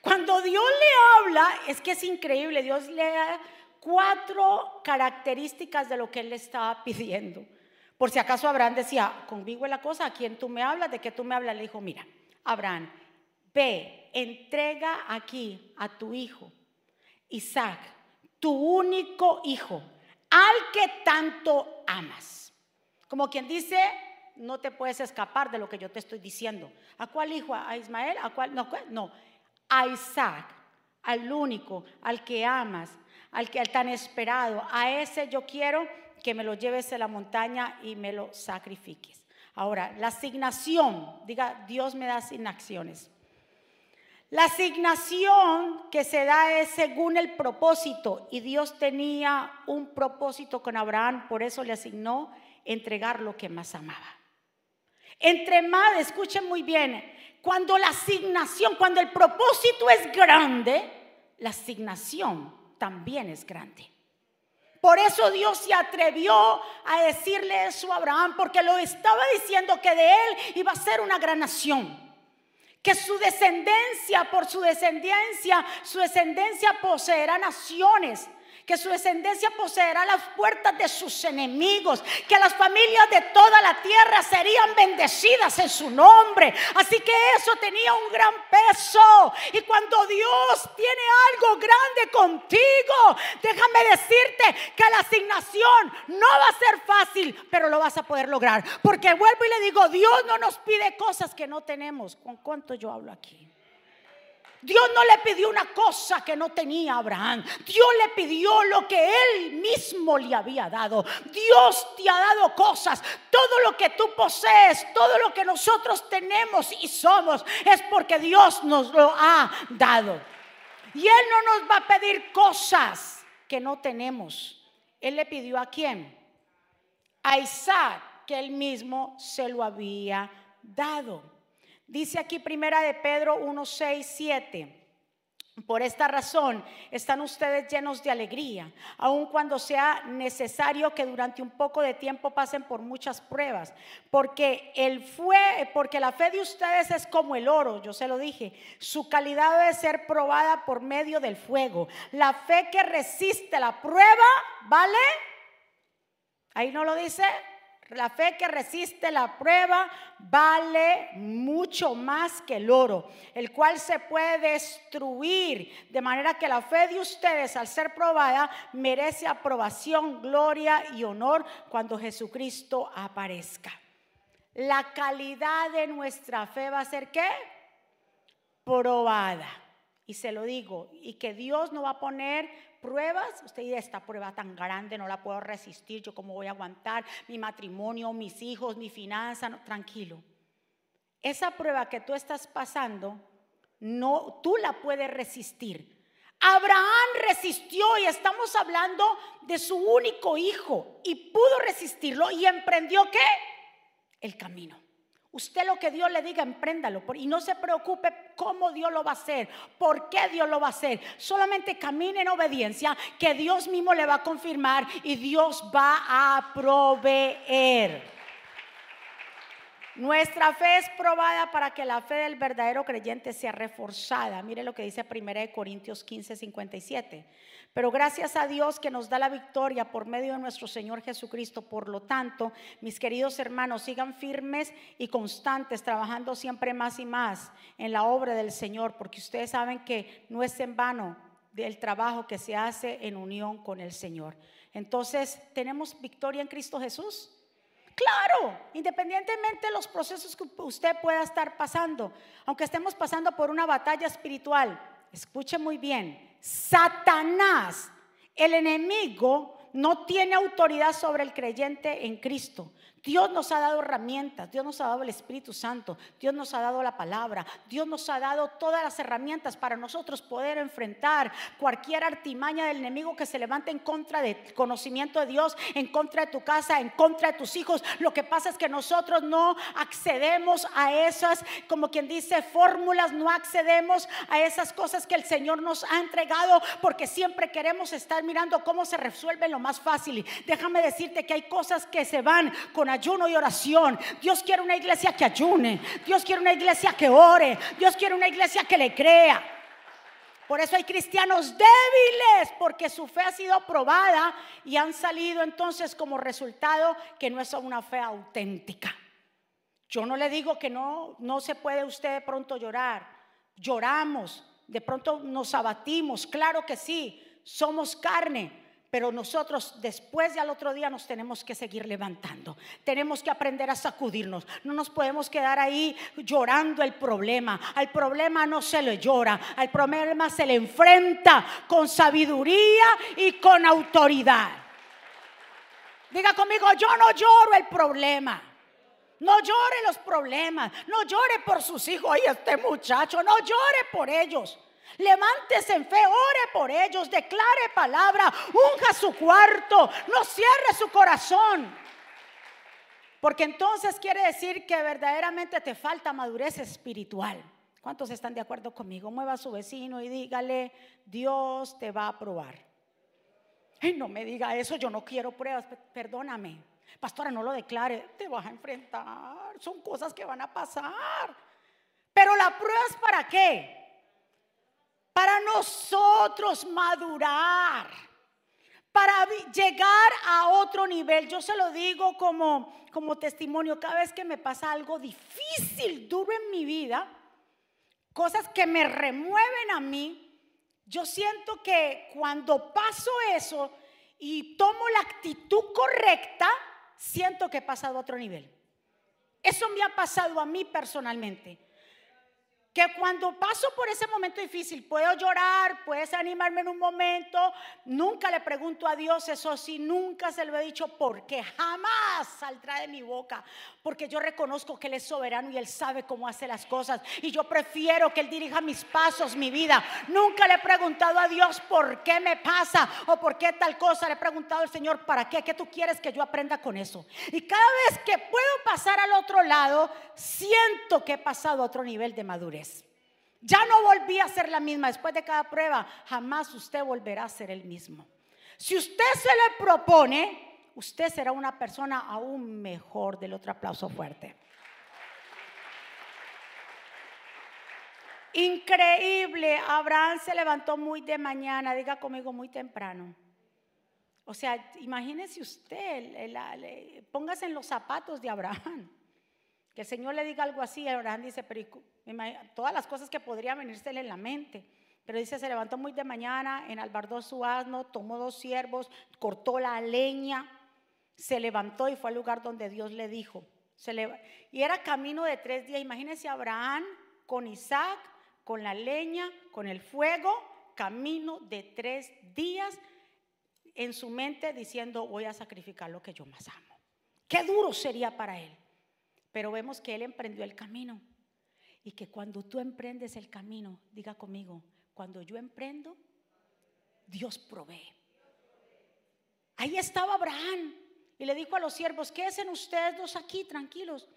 [SPEAKER 1] Cuando Dios le habla, es que es increíble, Dios le da cuatro características de lo que él le estaba pidiendo. Por si acaso Abraham decía, conmigo es la cosa, ¿a quién tú me hablas? ¿De qué tú me hablas? Le dijo, mira, Abraham, ve, entrega aquí a tu hijo, Isaac, tu único hijo, al que tanto amas. Como quien dice, no te puedes escapar de lo que yo te estoy diciendo. ¿A cuál hijo? ¿A Ismael? ¿A cuál? No, no. a Isaac, al único, al que amas, al que al tan esperado. A ese yo quiero que me lo lleves a la montaña y me lo sacrifiques. Ahora, la asignación, diga, Dios me da asignaciones. La asignación que se da es según el propósito y Dios tenía un propósito con Abraham, por eso le asignó entregar lo que más amaba. Entre más, escuchen muy bien, cuando la asignación, cuando el propósito es grande, la asignación también es grande. Por eso Dios se atrevió a decirle eso a Abraham, porque lo estaba diciendo que de él iba a ser una gran nación. Que su descendencia, por su descendencia, su descendencia poseerá naciones que su descendencia poseerá las puertas de sus enemigos, que las familias de toda la tierra serían bendecidas en su nombre. Así que eso tenía un gran peso. Y cuando Dios tiene algo grande contigo, déjame decirte que la asignación no va a ser fácil, pero lo vas a poder lograr. Porque vuelvo y le digo, Dios no nos pide cosas que no tenemos. ¿Con cuánto yo hablo aquí? Dios no le pidió una cosa que no tenía Abraham. Dios le pidió lo que él mismo le había dado. Dios te ha dado cosas. Todo lo que tú posees, todo lo que nosotros tenemos y somos, es porque Dios nos lo ha dado. Y Él no nos va a pedir cosas que no tenemos. Él le pidió a quién? A Isaac, que él mismo se lo había dado. Dice aquí primera de Pedro 1, 6, 7. Por esta razón están ustedes llenos de alegría, aun cuando sea necesario que durante un poco de tiempo pasen por muchas pruebas, porque el fue, porque la fe de ustedes es como el oro, yo se lo dije, su calidad debe ser probada por medio del fuego. La fe que resiste la prueba, ¿vale? Ahí no lo dice, la fe que resiste la prueba vale mucho más que el oro, el cual se puede destruir. De manera que la fe de ustedes, al ser probada, merece aprobación, gloria y honor cuando Jesucristo aparezca. La calidad de nuestra fe va a ser qué? Probada. Y se lo digo, y que Dios no va a poner pruebas, usted dice, esta prueba tan grande no la puedo resistir, yo cómo voy a aguantar mi matrimonio, mis hijos, mi finanza, tranquilo. Esa prueba que tú estás pasando, no, tú la puedes resistir. Abraham resistió y estamos hablando de su único hijo y pudo resistirlo y emprendió qué? El camino. Usted lo que Dios le diga, empréndalo. Y no se preocupe cómo Dios lo va a hacer, por qué Dios lo va a hacer. Solamente camine en obediencia, que Dios mismo le va a confirmar y Dios va a proveer. Nuestra fe es probada para que la fe del verdadero creyente sea reforzada. Mire lo que dice 1 Corintios 15, 57. Pero gracias a Dios que nos da la victoria por medio de nuestro Señor Jesucristo. Por lo tanto, mis queridos hermanos, sigan firmes y constantes, trabajando siempre más y más en la obra del Señor, porque ustedes saben que no es en vano el trabajo que se hace en unión con el Señor. Entonces, ¿tenemos victoria en Cristo Jesús? Claro, independientemente de los procesos que usted pueda estar pasando, aunque estemos pasando por una batalla espiritual, escuche muy bien, Satanás, el enemigo, no tiene autoridad sobre el creyente en Cristo. Dios nos ha dado herramientas, Dios nos ha dado el Espíritu Santo, Dios nos ha dado la palabra, Dios nos ha dado todas las herramientas para nosotros poder enfrentar cualquier artimaña del enemigo que se levante en contra del conocimiento de Dios, en contra de tu casa, en contra de tus hijos. Lo que pasa es que nosotros no accedemos a esas, como quien dice, fórmulas, no accedemos a esas cosas que el Señor nos ha entregado porque siempre queremos estar mirando cómo se resuelve lo más fácil. Déjame decirte que hay cosas que se van con ayuno y oración. Dios quiere una iglesia que ayune. Dios quiere una iglesia que ore. Dios quiere una iglesia que le crea. Por eso hay cristianos débiles, porque su fe ha sido probada y han salido entonces como resultado que no es una fe auténtica. Yo no le digo que no, no se puede usted de pronto llorar. Lloramos, de pronto nos abatimos, claro que sí, somos carne, pero nosotros después de al otro día nos tenemos que seguir levantando. Tenemos que aprender a sacudirnos. No nos podemos quedar ahí llorando el problema. Al problema no se le llora, al problema se le enfrenta con sabiduría y con autoridad. Diga conmigo, yo no lloro el problema. No llore los problemas, no llore por sus hijos y este muchacho, no llore por ellos. Levántese en fe, ore por ellos, declare palabra, unja su cuarto, no cierre su corazón. Porque entonces quiere decir que verdaderamente te falta madurez espiritual. ¿Cuántos están de acuerdo conmigo? Mueva a su vecino y dígale, Dios te va a probar. Ay, no me diga eso, yo no quiero pruebas, perdóname. Pastora, no lo declare, te vas a enfrentar, son cosas que van a pasar. Pero la prueba es para qué? Para nosotros madurar, para llegar a otro nivel. Yo se lo digo como, como testimonio, cada vez que me pasa algo difícil, duro en mi vida, cosas que me remueven a mí, yo siento que cuando paso eso y tomo la actitud correcta, siento que he pasado a otro nivel. Eso me ha pasado a mí personalmente que cuando paso por ese momento difícil puedo llorar, puedes animarme en un momento, nunca le pregunto a Dios eso sí, nunca se lo he dicho porque jamás saldrá de mi boca, porque yo reconozco que Él es soberano y Él sabe cómo hace las cosas y yo prefiero que Él dirija mis pasos, mi vida. Nunca le he preguntado a Dios por qué me pasa o por qué tal cosa, le he preguntado al Señor, ¿para qué? ¿Qué tú quieres que yo aprenda con eso? Y cada vez que puedo pasar al otro lado, siento que he pasado a otro nivel de madurez. Ya no volví a ser la misma. Después de cada prueba, jamás usted volverá a ser el mismo. Si usted se le propone, usted será una persona aún mejor. Del otro aplauso fuerte. Increíble. Abraham se levantó muy de mañana, diga conmigo muy temprano. O sea, imagínese usted, póngase en los zapatos de Abraham. Que el Señor le diga algo así, Abraham dice, pero todas las cosas que podrían venírsele en la mente. Pero dice, se levantó muy de mañana, enalbardó su asno, tomó dos siervos, cortó la leña, se levantó y fue al lugar donde Dios le dijo. Se y era camino de tres días. Imagínense Abraham con Isaac, con la leña, con el fuego, camino de tres días en su mente diciendo, voy a sacrificar lo que yo más amo. Qué duro sería para él. Pero vemos que Él emprendió el camino. Y que cuando tú emprendes el camino, diga conmigo, cuando yo emprendo, Dios provee. Ahí estaba Abraham y le dijo a los siervos, ¿qué hacen ustedes dos aquí tranquilos?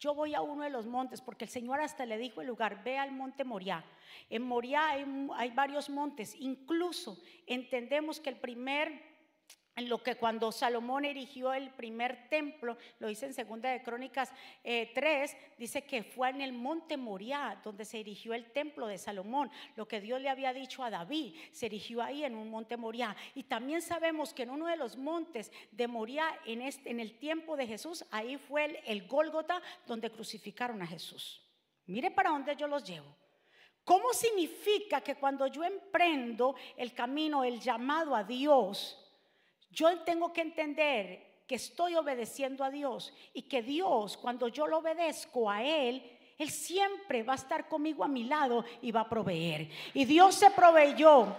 [SPEAKER 1] Yo voy a uno de los montes, porque el Señor hasta le dijo el lugar, ve al monte Moriah. En Moriah hay, hay varios montes, incluso entendemos que el primer lo que cuando Salomón erigió el primer templo, lo dice en Segunda de Crónicas 3, eh, dice que fue en el monte Moriah donde se erigió el templo de Salomón. Lo que Dios le había dicho a David, se erigió ahí en un monte Moriah. Y también sabemos que en uno de los montes de Moriah, en, este, en el tiempo de Jesús, ahí fue el, el Gólgota donde crucificaron a Jesús. Mire para dónde yo los llevo. ¿Cómo significa que cuando yo emprendo el camino, el llamado a Dios, yo tengo que entender que estoy obedeciendo a Dios y que Dios, cuando yo lo obedezco a Él, Él siempre va a estar conmigo a mi lado y va a proveer. Y Dios se proveyó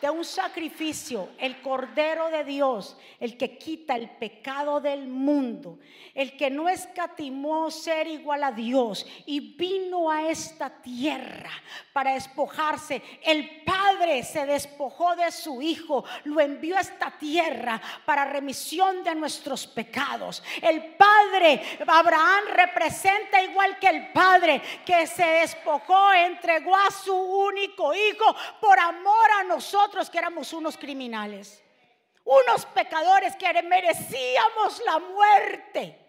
[SPEAKER 1] de un sacrificio, el Cordero de Dios, el que quita el pecado del mundo, el que no escatimó ser igual a Dios y vino a esta tierra para despojarse. El Padre se despojó de su Hijo, lo envió a esta tierra para remisión de nuestros pecados. El Padre, Abraham representa igual que el Padre que se despojó, entregó a su único Hijo por amor a nosotros que éramos unos criminales, unos pecadores que merecíamos la muerte.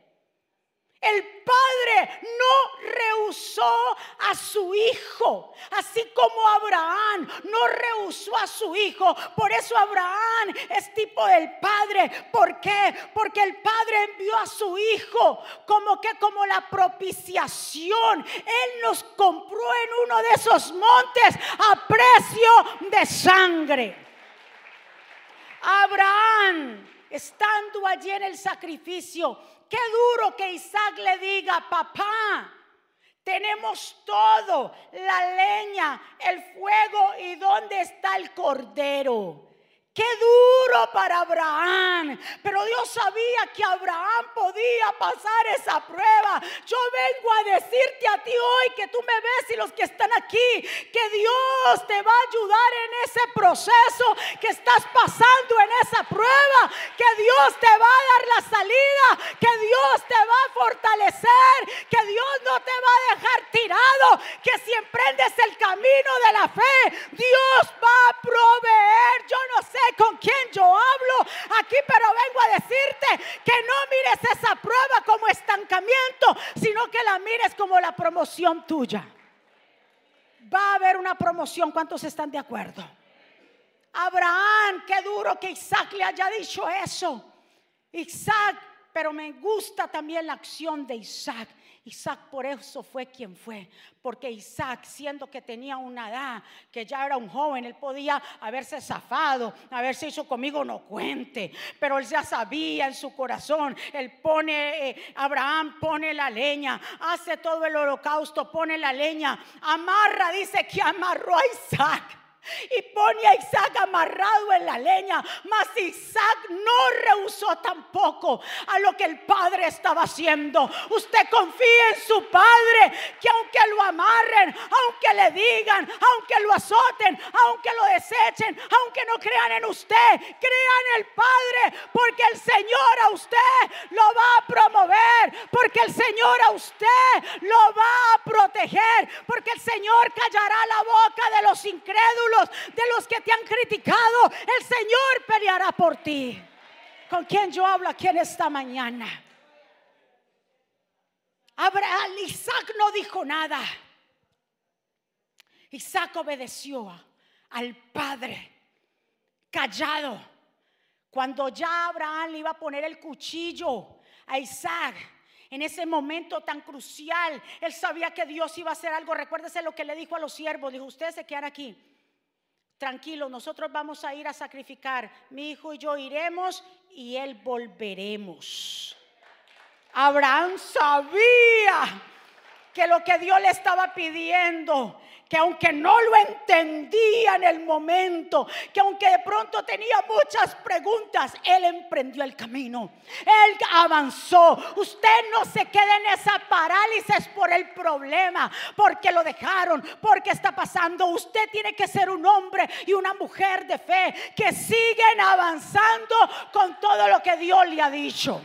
[SPEAKER 1] El Padre no rehusó a su hijo, así como Abraham no rehusó a su hijo. Por eso Abraham es tipo del Padre. ¿Por qué? Porque el Padre envió a su hijo como que como la propiciación. Él nos compró en uno de esos montes a precio de sangre. Abraham, estando allí en el sacrificio, Qué duro que Isaac le diga, papá, tenemos todo, la leña, el fuego y dónde está el cordero. Qué duro para Abraham. Pero Dios sabía que Abraham podía pasar esa prueba. Yo vengo a decirte a ti hoy que tú me ves y los que están aquí, que Dios te va a ayudar en ese proceso que estás pasando, en esa prueba. Que Dios te va a dar la salida. Que Dios te va a fortalecer. Que Dios no te va a dejar tirado. Que si emprendes el camino de la fe, Dios va a proveer. Yo no sé con quién yo hablo aquí, pero vengo a decirte que no mires esa prueba como estancamiento, sino que la mires como la promoción tuya. Va a haber una promoción, ¿cuántos están de acuerdo? Abraham, qué duro que Isaac le haya dicho eso. Isaac, pero me gusta también la acción de Isaac. Isaac por eso fue quien fue, porque Isaac, siendo que tenía una edad, que ya era un joven, él podía haberse zafado, haberse hecho conmigo no cuente, pero él ya sabía en su corazón, él pone, eh, Abraham pone la leña, hace todo el holocausto, pone la leña, amarra, dice que amarró a Isaac y pone a Isaac amarrado en la leña. Mas Isaac no rehusó tampoco a lo que el padre estaba haciendo. Usted confía en su padre amarren, aunque le digan, aunque lo azoten, aunque lo desechen, aunque no crean en usted, crean en el padre porque el Señor a usted lo va a promover, porque el Señor a usted lo va a proteger, porque el Señor callará la boca de los incrédulos de los que te han criticado, el Señor peleará por ti. ¿Con quien yo hablo aquí en esta mañana? Abraham, Isaac no dijo nada. Isaac obedeció al padre, callado. Cuando ya Abraham le iba a poner el cuchillo a Isaac, en ese momento tan crucial, él sabía que Dios iba a hacer algo. Recuérdese lo que le dijo a los siervos. Dijo, ustedes se quedan aquí tranquilo, nosotros vamos a ir a sacrificar. Mi hijo y yo iremos y él volveremos. Abraham sabía que lo que Dios le estaba pidiendo que aunque no lo entendía en el momento, que aunque de pronto tenía muchas preguntas, Él emprendió el camino. Él avanzó. Usted no se quede en esa parálisis por el problema, porque lo dejaron, porque está pasando. Usted tiene que ser un hombre y una mujer de fe que siguen avanzando con todo lo que Dios le ha dicho.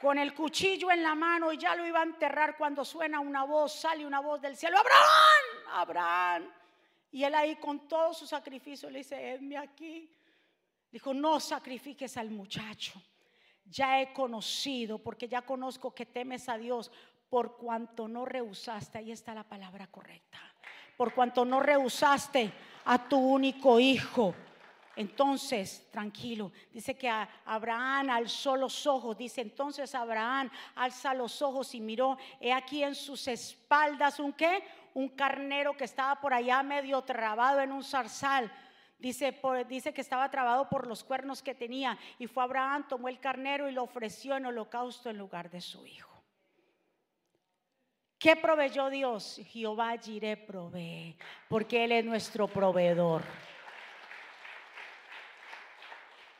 [SPEAKER 1] Con el cuchillo en la mano y ya lo iba a enterrar cuando suena una voz, sale una voz del cielo, Abraham, Abraham. Y él ahí con todo su sacrificio le dice, edme aquí. Dijo, no sacrifiques al muchacho. Ya he conocido, porque ya conozco que temes a Dios, por cuanto no rehusaste, ahí está la palabra correcta, por cuanto no rehusaste a tu único hijo entonces, tranquilo, dice que Abraham alzó los ojos, dice entonces Abraham alza los ojos y miró, he aquí en sus espaldas un qué, un carnero que estaba por allá medio trabado en un zarzal. Dice, dice que estaba trabado por los cuernos que tenía. Y fue Abraham, tomó el carnero y lo ofreció en holocausto en lugar de su hijo. ¿Qué proveyó Dios? Jehová Jireh provee, porque Él es nuestro proveedor.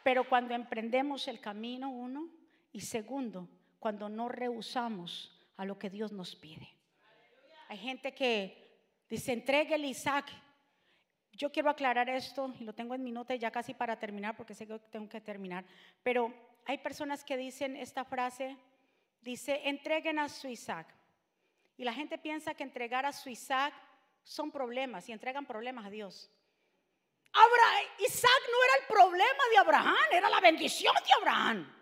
[SPEAKER 1] Pero cuando emprendemos el camino, uno, y segundo, cuando no rehusamos a lo que Dios nos pide. Hay gente que dice, entregue el Isaac. Yo quiero aclarar esto, y lo tengo en mi nota ya casi para terminar, porque sé que tengo que terminar. Pero hay personas que dicen esta frase, dice, entreguen a su Isaac. Y la gente piensa que entregar a su Isaac son problemas y entregan problemas a Dios. Isaac no era el problema de Abraham, era la bendición de Abraham.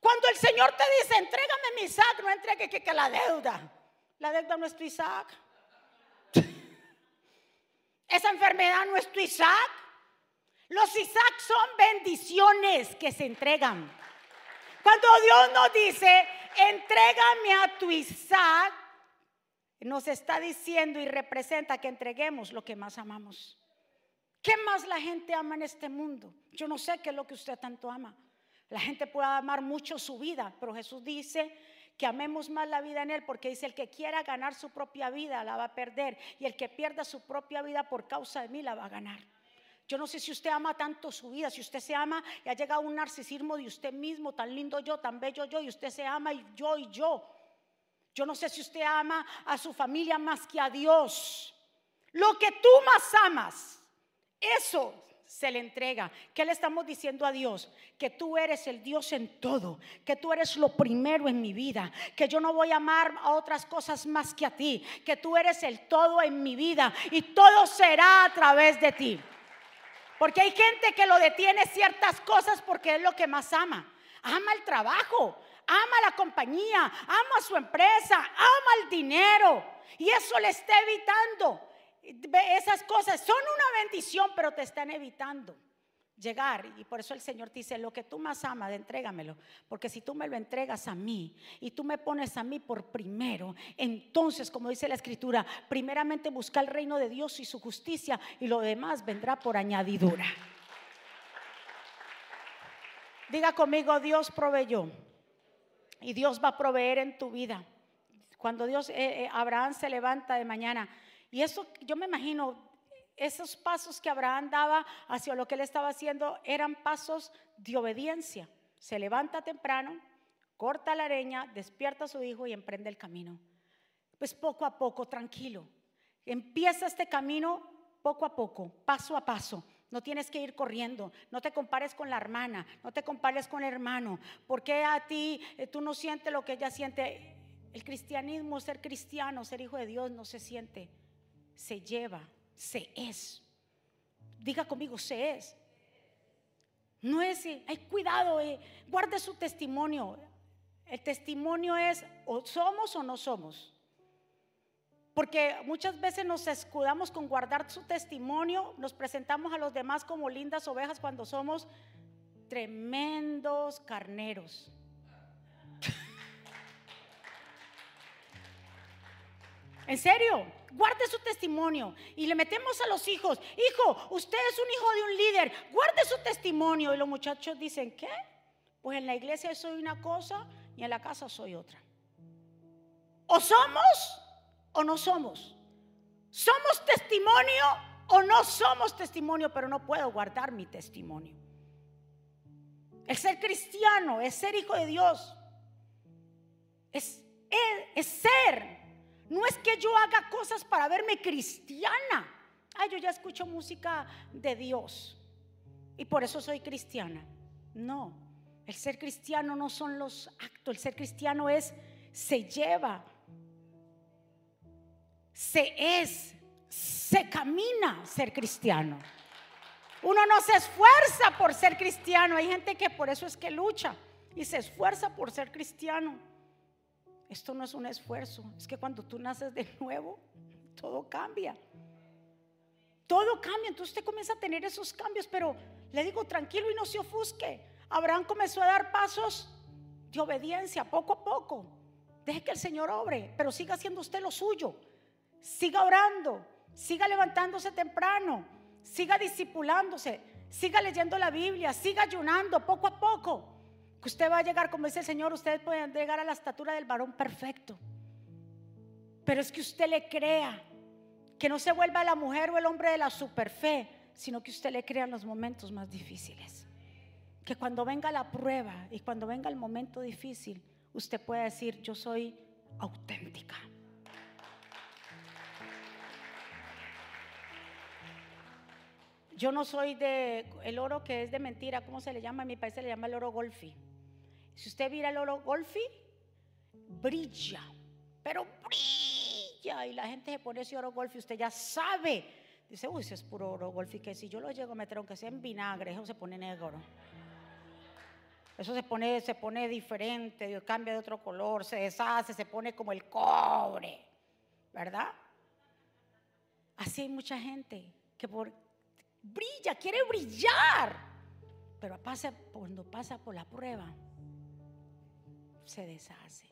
[SPEAKER 1] Cuando el Señor te dice, entrégame mi Isaac, no entregue que, que la deuda. La deuda no es tu Isaac. Esa enfermedad no es tu Isaac. Los Isaac son bendiciones que se entregan. Cuando Dios nos dice, entrégame a tu Isaac, nos está diciendo y representa que entreguemos lo que más amamos. ¿Qué más la gente ama en este mundo? Yo no sé qué es lo que usted tanto ama. La gente puede amar mucho su vida, pero Jesús dice que amemos más la vida en Él, porque dice, el que quiera ganar su propia vida la va a perder, y el que pierda su propia vida por causa de mí la va a ganar. Yo no sé si usted ama tanto su vida, si usted se ama y ha llegado un narcisismo de usted mismo, tan lindo yo, tan bello yo, y usted se ama y yo y yo. Yo no sé si usted ama a su familia más que a Dios. Lo que tú más amas, eso se le entrega. ¿Qué le estamos diciendo a Dios? Que tú eres el Dios en todo, que tú eres lo primero en mi vida, que yo no voy a amar a otras cosas más que a ti, que tú eres el todo en mi vida y todo será a través de ti. Porque hay gente que lo detiene ciertas cosas porque es lo que más ama. Ama el trabajo, ama la compañía, ama su empresa, ama el dinero. Y eso le está evitando esas cosas son una bendición, pero te están evitando llegar. Y por eso el Señor te dice, lo que tú más amas, entrégamelo. Porque si tú me lo entregas a mí y tú me pones a mí por primero, entonces, como dice la Escritura, primeramente busca el reino de Dios y su justicia y lo demás vendrá por añadidura. Diga conmigo, Dios proveyó. Y Dios va a proveer en tu vida. Cuando Dios, eh, eh, Abraham se levanta de mañana, y eso, yo me imagino, esos pasos que Abraham daba hacia lo que él estaba haciendo eran pasos de obediencia. Se levanta temprano, corta la leña, despierta a su hijo y emprende el camino. Pues poco a poco, tranquilo. Empieza este camino poco a poco, paso a paso. No tienes que ir corriendo, no te compares con la hermana, no te compares con el hermano, porque a ti eh, tú no sientes lo que ella siente. El cristianismo, ser cristiano, ser hijo de Dios, no se siente se lleva, se es. Diga conmigo, se es. No es, hay cuidado, eh, guarde su testimonio. El testimonio es o somos o no somos. Porque muchas veces nos escudamos con guardar su testimonio, nos presentamos a los demás como lindas ovejas cuando somos tremendos carneros. ¿En serio? guarde su testimonio. Y le metemos a los hijos, hijo, usted es un hijo de un líder, guarde su testimonio. Y los muchachos dicen, ¿qué? Pues en la iglesia soy una cosa y en la casa soy otra. O somos o no somos. Somos testimonio o no somos testimonio, pero no puedo guardar mi testimonio. El ser cristiano es ser hijo de Dios. Es, es, es ser no es que yo haga cosas para verme cristiana. Ay, yo ya escucho música de Dios y por eso soy cristiana. No, el ser cristiano no son los actos, el ser cristiano es, se lleva, se es, se camina ser cristiano. Uno no se esfuerza por ser cristiano, hay gente que por eso es que lucha y se esfuerza por ser cristiano. Esto no es un esfuerzo, es que cuando tú naces de nuevo, todo cambia. Todo cambia, entonces usted comienza a tener esos cambios, pero le digo tranquilo y no se ofusque. Abraham comenzó a dar pasos de obediencia poco a poco. Deje que el Señor obre, pero siga haciendo usted lo suyo. Siga orando, siga levantándose temprano, siga disipulándose, siga leyendo la Biblia, siga ayunando poco a poco. Usted va a llegar, como dice el Señor, ustedes pueden llegar a la estatura del varón perfecto. Pero es que usted le crea, que no se vuelva la mujer o el hombre de la superfe, sino que usted le crea en los momentos más difíciles. Que cuando venga la prueba y cuando venga el momento difícil, usted pueda decir, yo soy auténtica. Yo no soy de el oro que es de mentira, ¿cómo se le llama? En mi país se le llama el oro golfi. Si usted mira el oro golfi, brilla, pero brilla. Y la gente se pone ese oro golfi, usted ya sabe. Dice, uy, ese es puro oro golfi, que si yo lo llego a meter, aunque sea en vinagre, eso se pone negro. Eso se pone, se pone diferente, cambia de otro color, se deshace, se pone como el cobre, ¿verdad? Así hay mucha gente que por, brilla, quiere brillar, pero pasa, cuando pasa por la prueba, se deshace,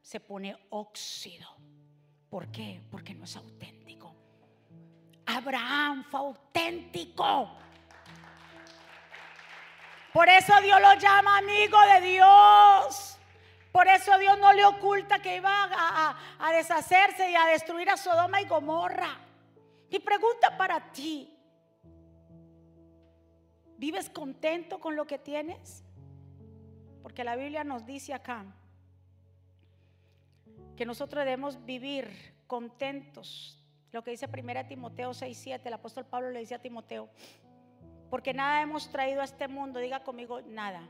[SPEAKER 1] se pone óxido. ¿Por qué? Porque no es auténtico. Abraham fue auténtico. Por eso Dios lo llama amigo de Dios. Por eso Dios no le oculta que iba a, a deshacerse y a destruir a Sodoma y Gomorra. Mi pregunta para ti, ¿vives contento con lo que tienes? Porque la Biblia nos dice acá que nosotros debemos vivir contentos. Lo que dice 1 Timoteo 6:7, el apóstol Pablo le dice a Timoteo, porque nada hemos traído a este mundo, diga conmigo, nada.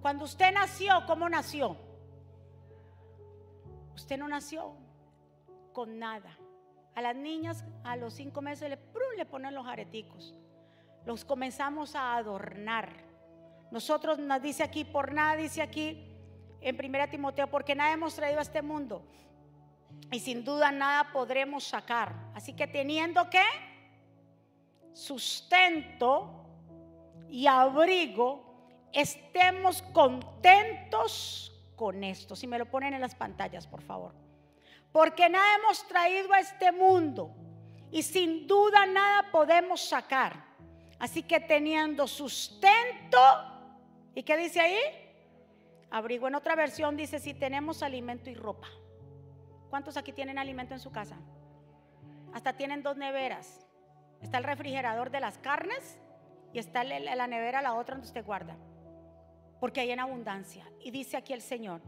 [SPEAKER 1] Cuando usted nació, ¿cómo nació? Usted no nació con nada. A las niñas a los cinco meses le, le ponen los areticos. Los comenzamos a adornar. Nosotros nos dice aquí, por nada dice aquí en 1 Timoteo, porque nada hemos traído a este mundo. Y sin duda nada podremos sacar. Así que teniendo que sustento y abrigo, estemos contentos con esto. Si me lo ponen en las pantallas, por favor porque nada hemos traído a este mundo y sin duda nada podemos sacar. Así que teniendo sustento, ¿y qué dice ahí? Abrigo. En otra versión dice si tenemos alimento y ropa. ¿Cuántos aquí tienen alimento en su casa? Hasta tienen dos neveras. Está el refrigerador de las carnes y está la nevera, la otra donde usted guarda. Porque hay en abundancia. Y dice aquí el Señor,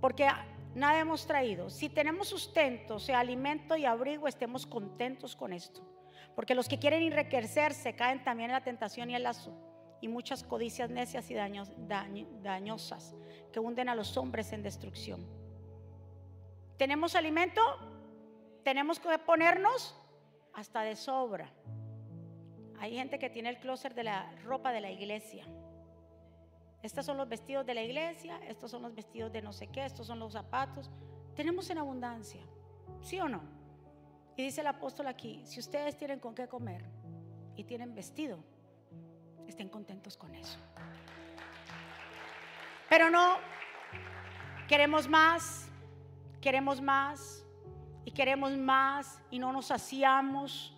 [SPEAKER 1] porque nada hemos traído. Si tenemos sustento, sea alimento y abrigo, estemos contentos con esto. Porque los que quieren enriquecerse caen también en la tentación y el lazo y muchas codicias necias y dañosas que hunden a los hombres en destrucción. ¿Tenemos alimento? ¿Tenemos que ponernos? Hasta de sobra. Hay gente que tiene el closet de la ropa de la iglesia. Estos son los vestidos de la iglesia, estos son los vestidos de no sé qué, estos son los zapatos. Tenemos en abundancia, ¿sí o no? Y dice el apóstol aquí, si ustedes tienen con qué comer y tienen vestido, estén contentos con eso. Pero no, queremos más, queremos más y queremos más y no nos hacíamos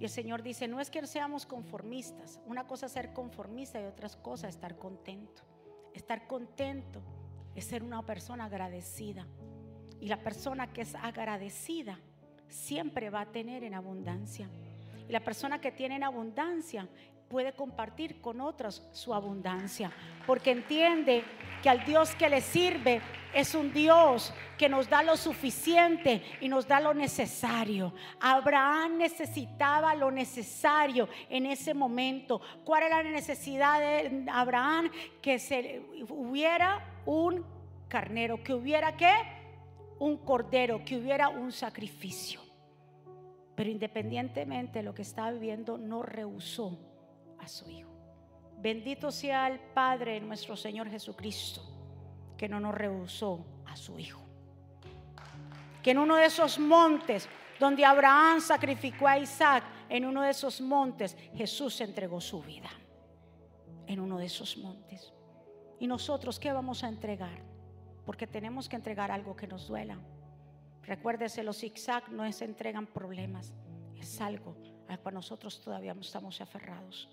[SPEAKER 1] y el Señor dice, no es que seamos conformistas. Una cosa es ser conformista y otra cosa es estar contento. Estar contento es ser una persona agradecida. Y la persona que es agradecida siempre va a tener en abundancia. Y la persona que tiene en abundancia puede compartir con otros su abundancia, porque entiende que al Dios que le sirve es un Dios que nos da lo suficiente y nos da lo necesario. Abraham necesitaba lo necesario en ese momento. ¿Cuál era la necesidad de Abraham? Que se hubiera un carnero, que hubiera qué? Un cordero, que hubiera un sacrificio. Pero independientemente de lo que estaba viviendo, no rehusó a su Hijo. Bendito sea el Padre nuestro Señor Jesucristo, que no nos rehusó a su Hijo. Que en uno de esos montes donde Abraham sacrificó a Isaac, en uno de esos montes Jesús entregó su vida. En uno de esos montes. ¿Y nosotros qué vamos a entregar? Porque tenemos que entregar algo que nos duela. Recuérdese, los zigzag no se entregan problemas, es algo al cual nosotros todavía estamos aferrados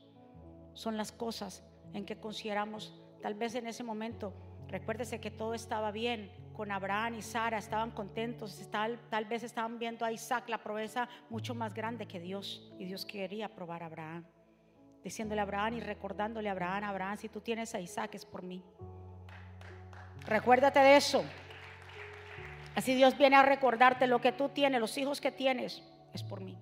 [SPEAKER 1] son las cosas en que consideramos, tal vez en ese momento, recuérdese que todo estaba bien con Abraham y Sara, estaban contentos, tal, tal vez estaban viendo a Isaac la promesa mucho más grande que Dios, y Dios quería probar a Abraham, diciéndole a Abraham y recordándole a Abraham, Abraham, si tú tienes a Isaac es por mí. Recuérdate de eso. Así Dios viene a recordarte lo que tú tienes, los hijos que tienes, es por mí.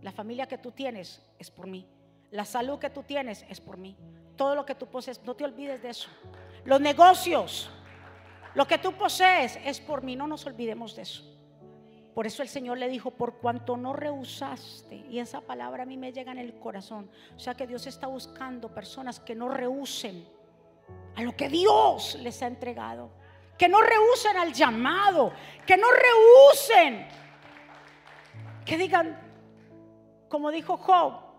[SPEAKER 1] La familia que tú tienes es por mí. La salud que tú tienes es por mí. Todo lo que tú posees, no te olvides de eso. Los negocios, lo que tú posees es por mí. No nos olvidemos de eso. Por eso el Señor le dijo, por cuanto no rehusaste, y esa palabra a mí me llega en el corazón. O sea que Dios está buscando personas que no rehusen a lo que Dios les ha entregado. Que no rehusen al llamado. Que no rehusen. Que digan, como dijo Job,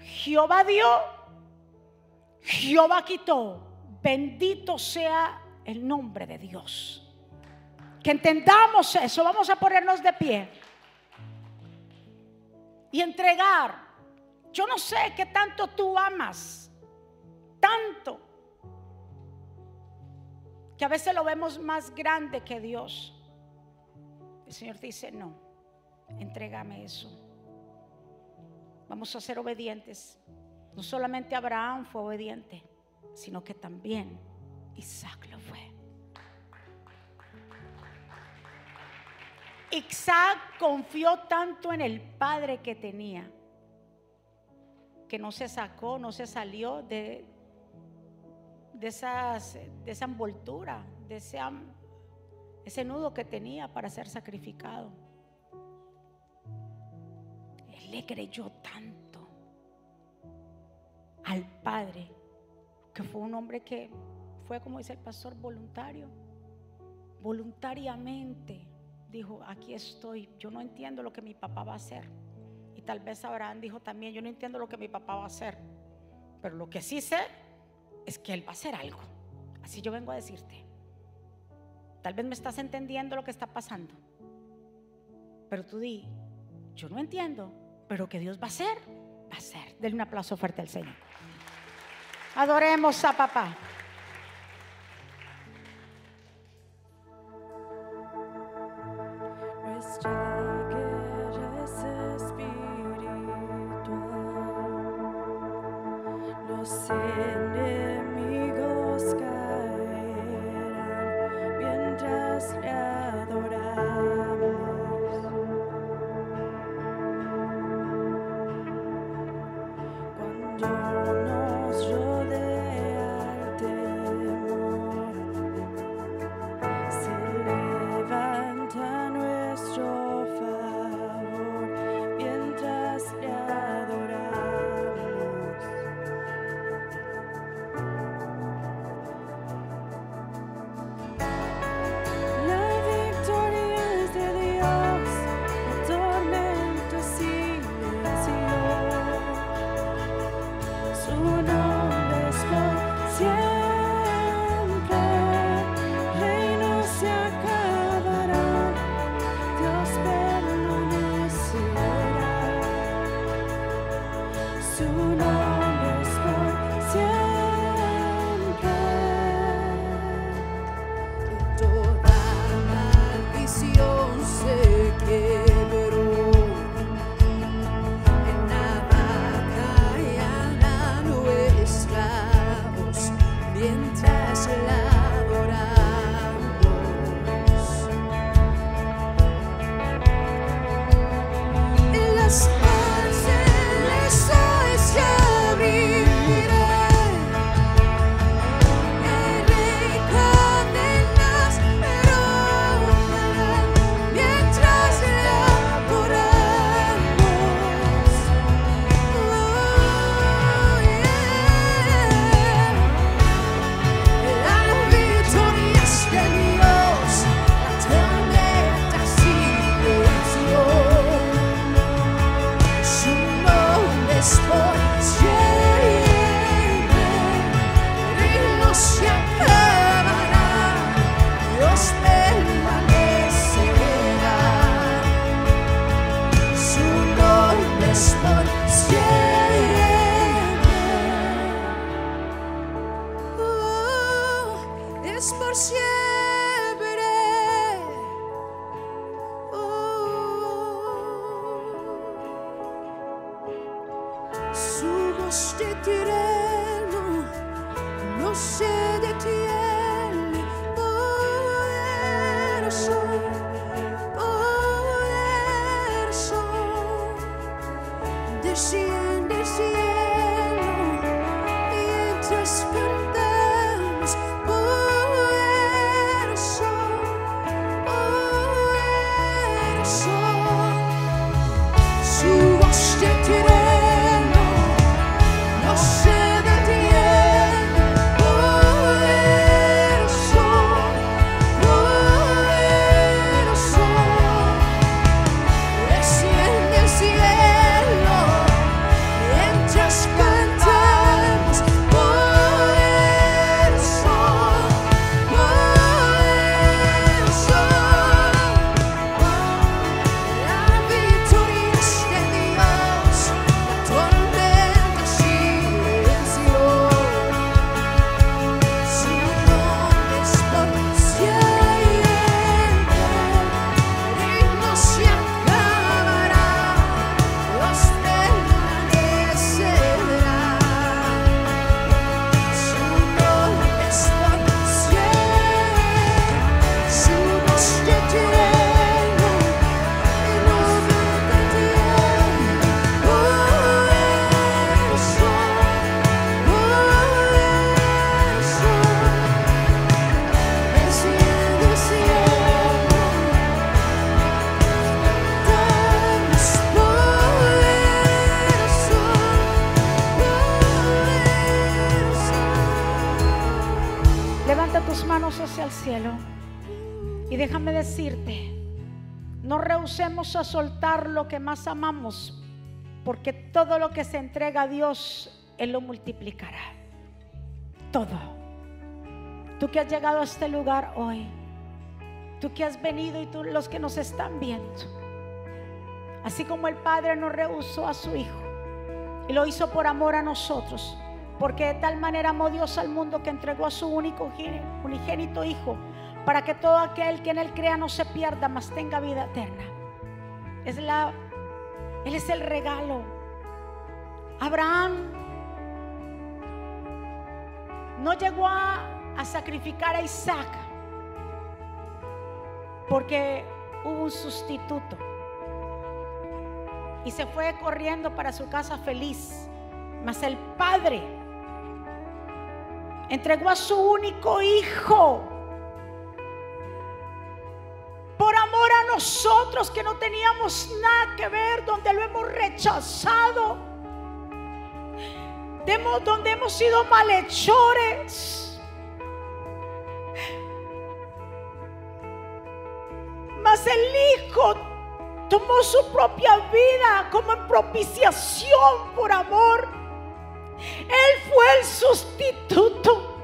[SPEAKER 1] Jehová dio, Jehová quitó. Bendito sea el nombre de Dios. Que entendamos eso. Vamos a ponernos de pie. Y entregar. Yo no sé qué tanto tú amas. Tanto. que a veces lo vemos más grande que Dios. El Señor dice, no, entrégame eso. Vamos a ser obedientes. No solamente Abraham fue obediente, sino que también Isaac lo fue. Isaac confió tanto en el padre que tenía que no se sacó, no se salió de, de, esas, de esa envoltura, de ese, ese nudo que tenía para ser sacrificado. Le creyó tanto al Padre, que fue un hombre que fue, como dice el pastor, voluntario. Voluntariamente dijo, aquí estoy, yo no entiendo lo que mi papá va a hacer. Y tal vez Abraham dijo también, yo no entiendo lo que mi papá va a hacer, pero lo que sí sé es que él va a hacer algo. Así yo vengo a decirte. Tal vez me estás entendiendo lo que está pasando. Pero tú di, yo no entiendo, pero que Dios va a hacer, va a hacer. Denle un aplauso fuerte al Señor. Adoremos a papá. Que más amamos, porque todo lo que se entrega a Dios, Él lo multiplicará. Todo. Tú que has llegado a este lugar hoy, tú que has venido y tú los que nos están viendo, así como el Padre no rehusó a su Hijo y lo hizo por amor a nosotros, porque de tal manera amó Dios al mundo que entregó a su único unigénito Hijo para que todo aquel que en él crea no se pierda, mas tenga vida eterna. Es la él es el regalo. Abraham no llegó a, a sacrificar a Isaac porque hubo un sustituto y se fue corriendo para su casa feliz. Mas el padre entregó a su único hijo nosotros que no teníamos nada que ver, donde lo hemos rechazado, donde hemos sido malhechores. Mas el Hijo tomó su propia vida como en propiciación por amor. Él fue el sustituto.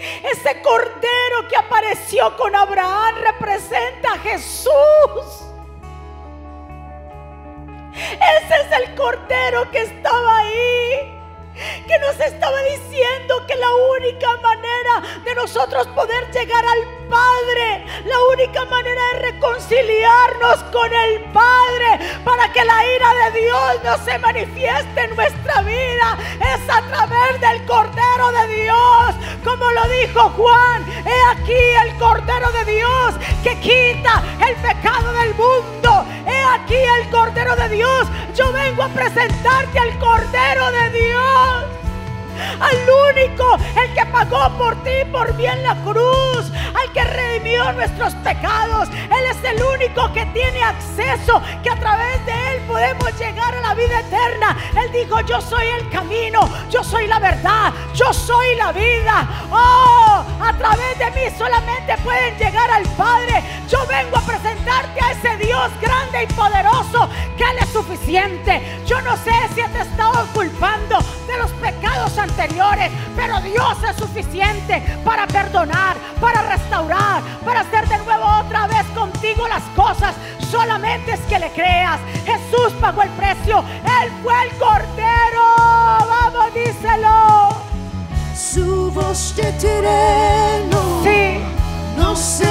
[SPEAKER 1] Ese cordero que apareció con Abraham representa a Jesús. Ese es el cordero que estaba ahí que nos estaba diciendo que la única manera de nosotros poder llegar al Padre, la única manera de reconciliarnos con el Padre para que la ira de Dios no se manifieste en nuestra vida es a través del Cordero de Dios, como lo dijo Juan, he aquí el Cordero de Dios que quita el pecado del mundo, he aquí el Cordero de Dios, yo vengo a presentarte al Cordero de Dios al único, el que pagó por ti por bien la cruz, al que redimió nuestros pecados. Él es el único que tiene acceso, que a través de él podemos llegar a la vida eterna. Él dijo, yo soy el camino, yo soy la verdad, yo soy la vida. Oh, a través de mí solamente pueden llegar al Padre. Yo vengo a presentarte a ese Dios grande y poderoso que Él es suficiente. Yo no sé si te estado culpando pero Dios es suficiente para perdonar, para restaurar, para hacer de nuevo otra vez contigo las cosas. Solamente es que le creas. Jesús pagó el precio. Él fue el cordero. Vamos, díselo.
[SPEAKER 2] Su voz de terreno
[SPEAKER 1] Sí,
[SPEAKER 2] no se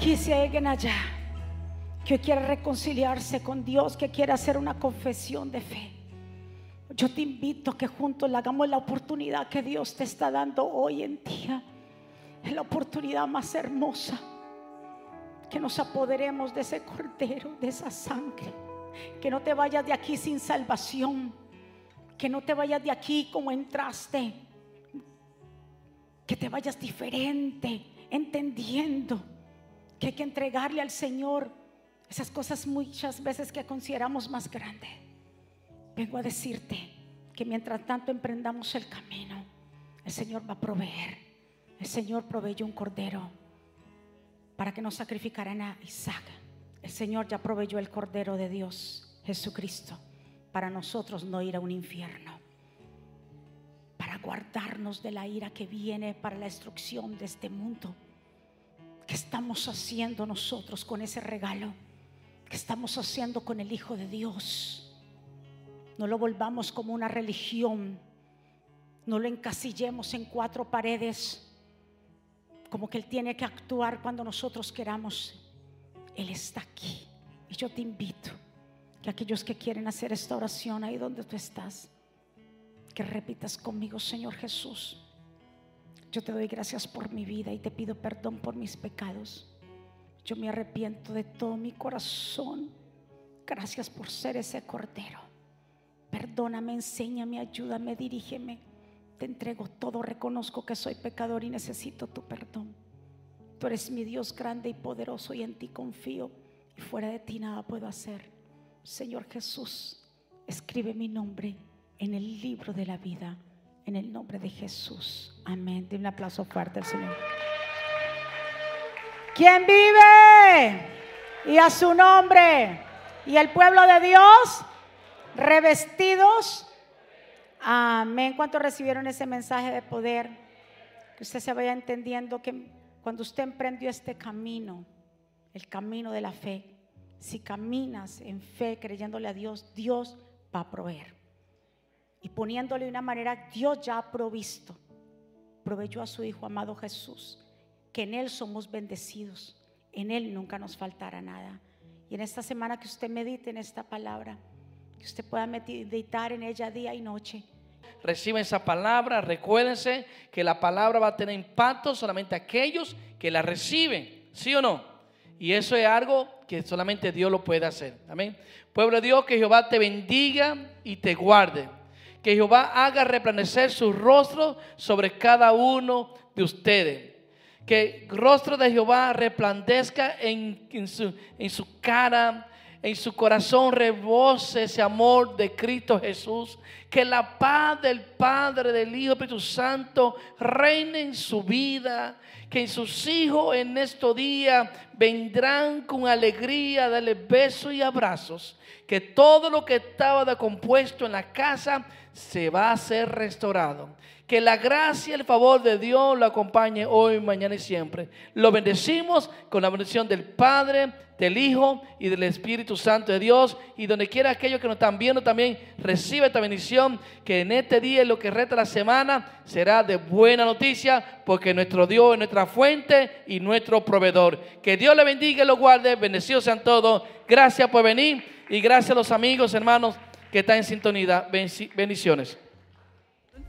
[SPEAKER 1] aquí, si hay alguien allá que quiere reconciliarse con Dios, que quiere hacer una confesión de fe, yo te invito a que juntos le hagamos la oportunidad que Dios te está dando hoy en día. Es la oportunidad más hermosa. Que nos apoderemos de ese cordero, de esa sangre. Que no te vayas de aquí sin salvación. Que no te vayas de aquí como entraste que te vayas diferente, entendiendo que hay que entregarle al Señor esas cosas muchas veces que consideramos más grandes. Vengo a decirte que mientras tanto emprendamos el camino, el Señor va a proveer. El Señor proveyó un cordero para que nos sacrificaran a Isaac. El Señor ya proveyó el cordero de Dios, Jesucristo, para nosotros no ir a un infierno para guardarnos de la ira que viene para la destrucción de este mundo. ¿Qué estamos haciendo nosotros con ese regalo? ¿Qué estamos haciendo con el Hijo de Dios? No lo volvamos como una religión. No lo encasillemos en cuatro paredes. Como que Él tiene que actuar cuando nosotros queramos. Él está aquí. Y yo te invito que aquellos que quieren hacer esta oración ahí donde tú estás, que repitas conmigo, Señor Jesús. Yo te doy gracias por mi vida y te pido perdón por mis pecados. Yo me arrepiento de todo mi corazón Gracias por ser ese cordero. Perdóname, enséñame, ayúdame, dirígeme. Te entrego todo, reconozco que soy pecador y necesito tu perdón. Tú eres mi Dios grande y poderoso y en ti confío y fuera de ti nada puedo hacer. Señor Jesús, escribe mi nombre en el libro de la vida, en el nombre de Jesús. Amén. Dime un aplauso fuerte al Señor. ¿Quién vive? Y a su nombre. Y el pueblo de Dios, revestidos. Amén. ¿Cuántos recibieron ese mensaje de poder? Que usted se vaya entendiendo que cuando usted emprendió este camino, el camino de la fe, si caminas en fe creyéndole a Dios, Dios va a proveer. Y poniéndole de una manera, Dios ya ha provisto. Proveyó a su Hijo amado Jesús, que en Él somos bendecidos. En Él nunca nos faltará nada. Y en esta semana que usted medite en esta palabra, que usted pueda meditar en ella día y noche.
[SPEAKER 3] Reciben esa palabra, recuérdense que la palabra va a tener impacto solamente aquellos que la reciben, ¿sí o no? Y eso es algo que solamente Dios lo puede hacer. Amén. Pueblo de Dios, que Jehová te bendiga y te guarde. Que Jehová haga resplandecer su rostro sobre cada uno de ustedes. Que el rostro de Jehová resplandezca en, en su, en su cara, en su corazón rebose ese amor de Cristo Jesús. Que la paz del Padre, del Hijo, Espíritu Santo reine en su vida. Que sus hijos en estos días vendrán con alegría, darle besos y abrazos. Que todo lo que estaba decompuesto en la casa se va a ser restaurado. Que la gracia y el favor de Dios lo acompañe hoy, mañana y siempre. Lo bendecimos con la bendición del Padre, del Hijo y del Espíritu Santo de Dios. Y donde quiera aquellos que nos están viendo también recibe esta bendición. Que en este día y lo que resta la semana será de buena noticia. Porque nuestro Dios es nuestra fuente y nuestro proveedor. Que Dios le bendiga y lo guarde. Bendecidos sean todos. Gracias por venir. Y gracias a los amigos, hermanos que están en sintonía. Bendiciones.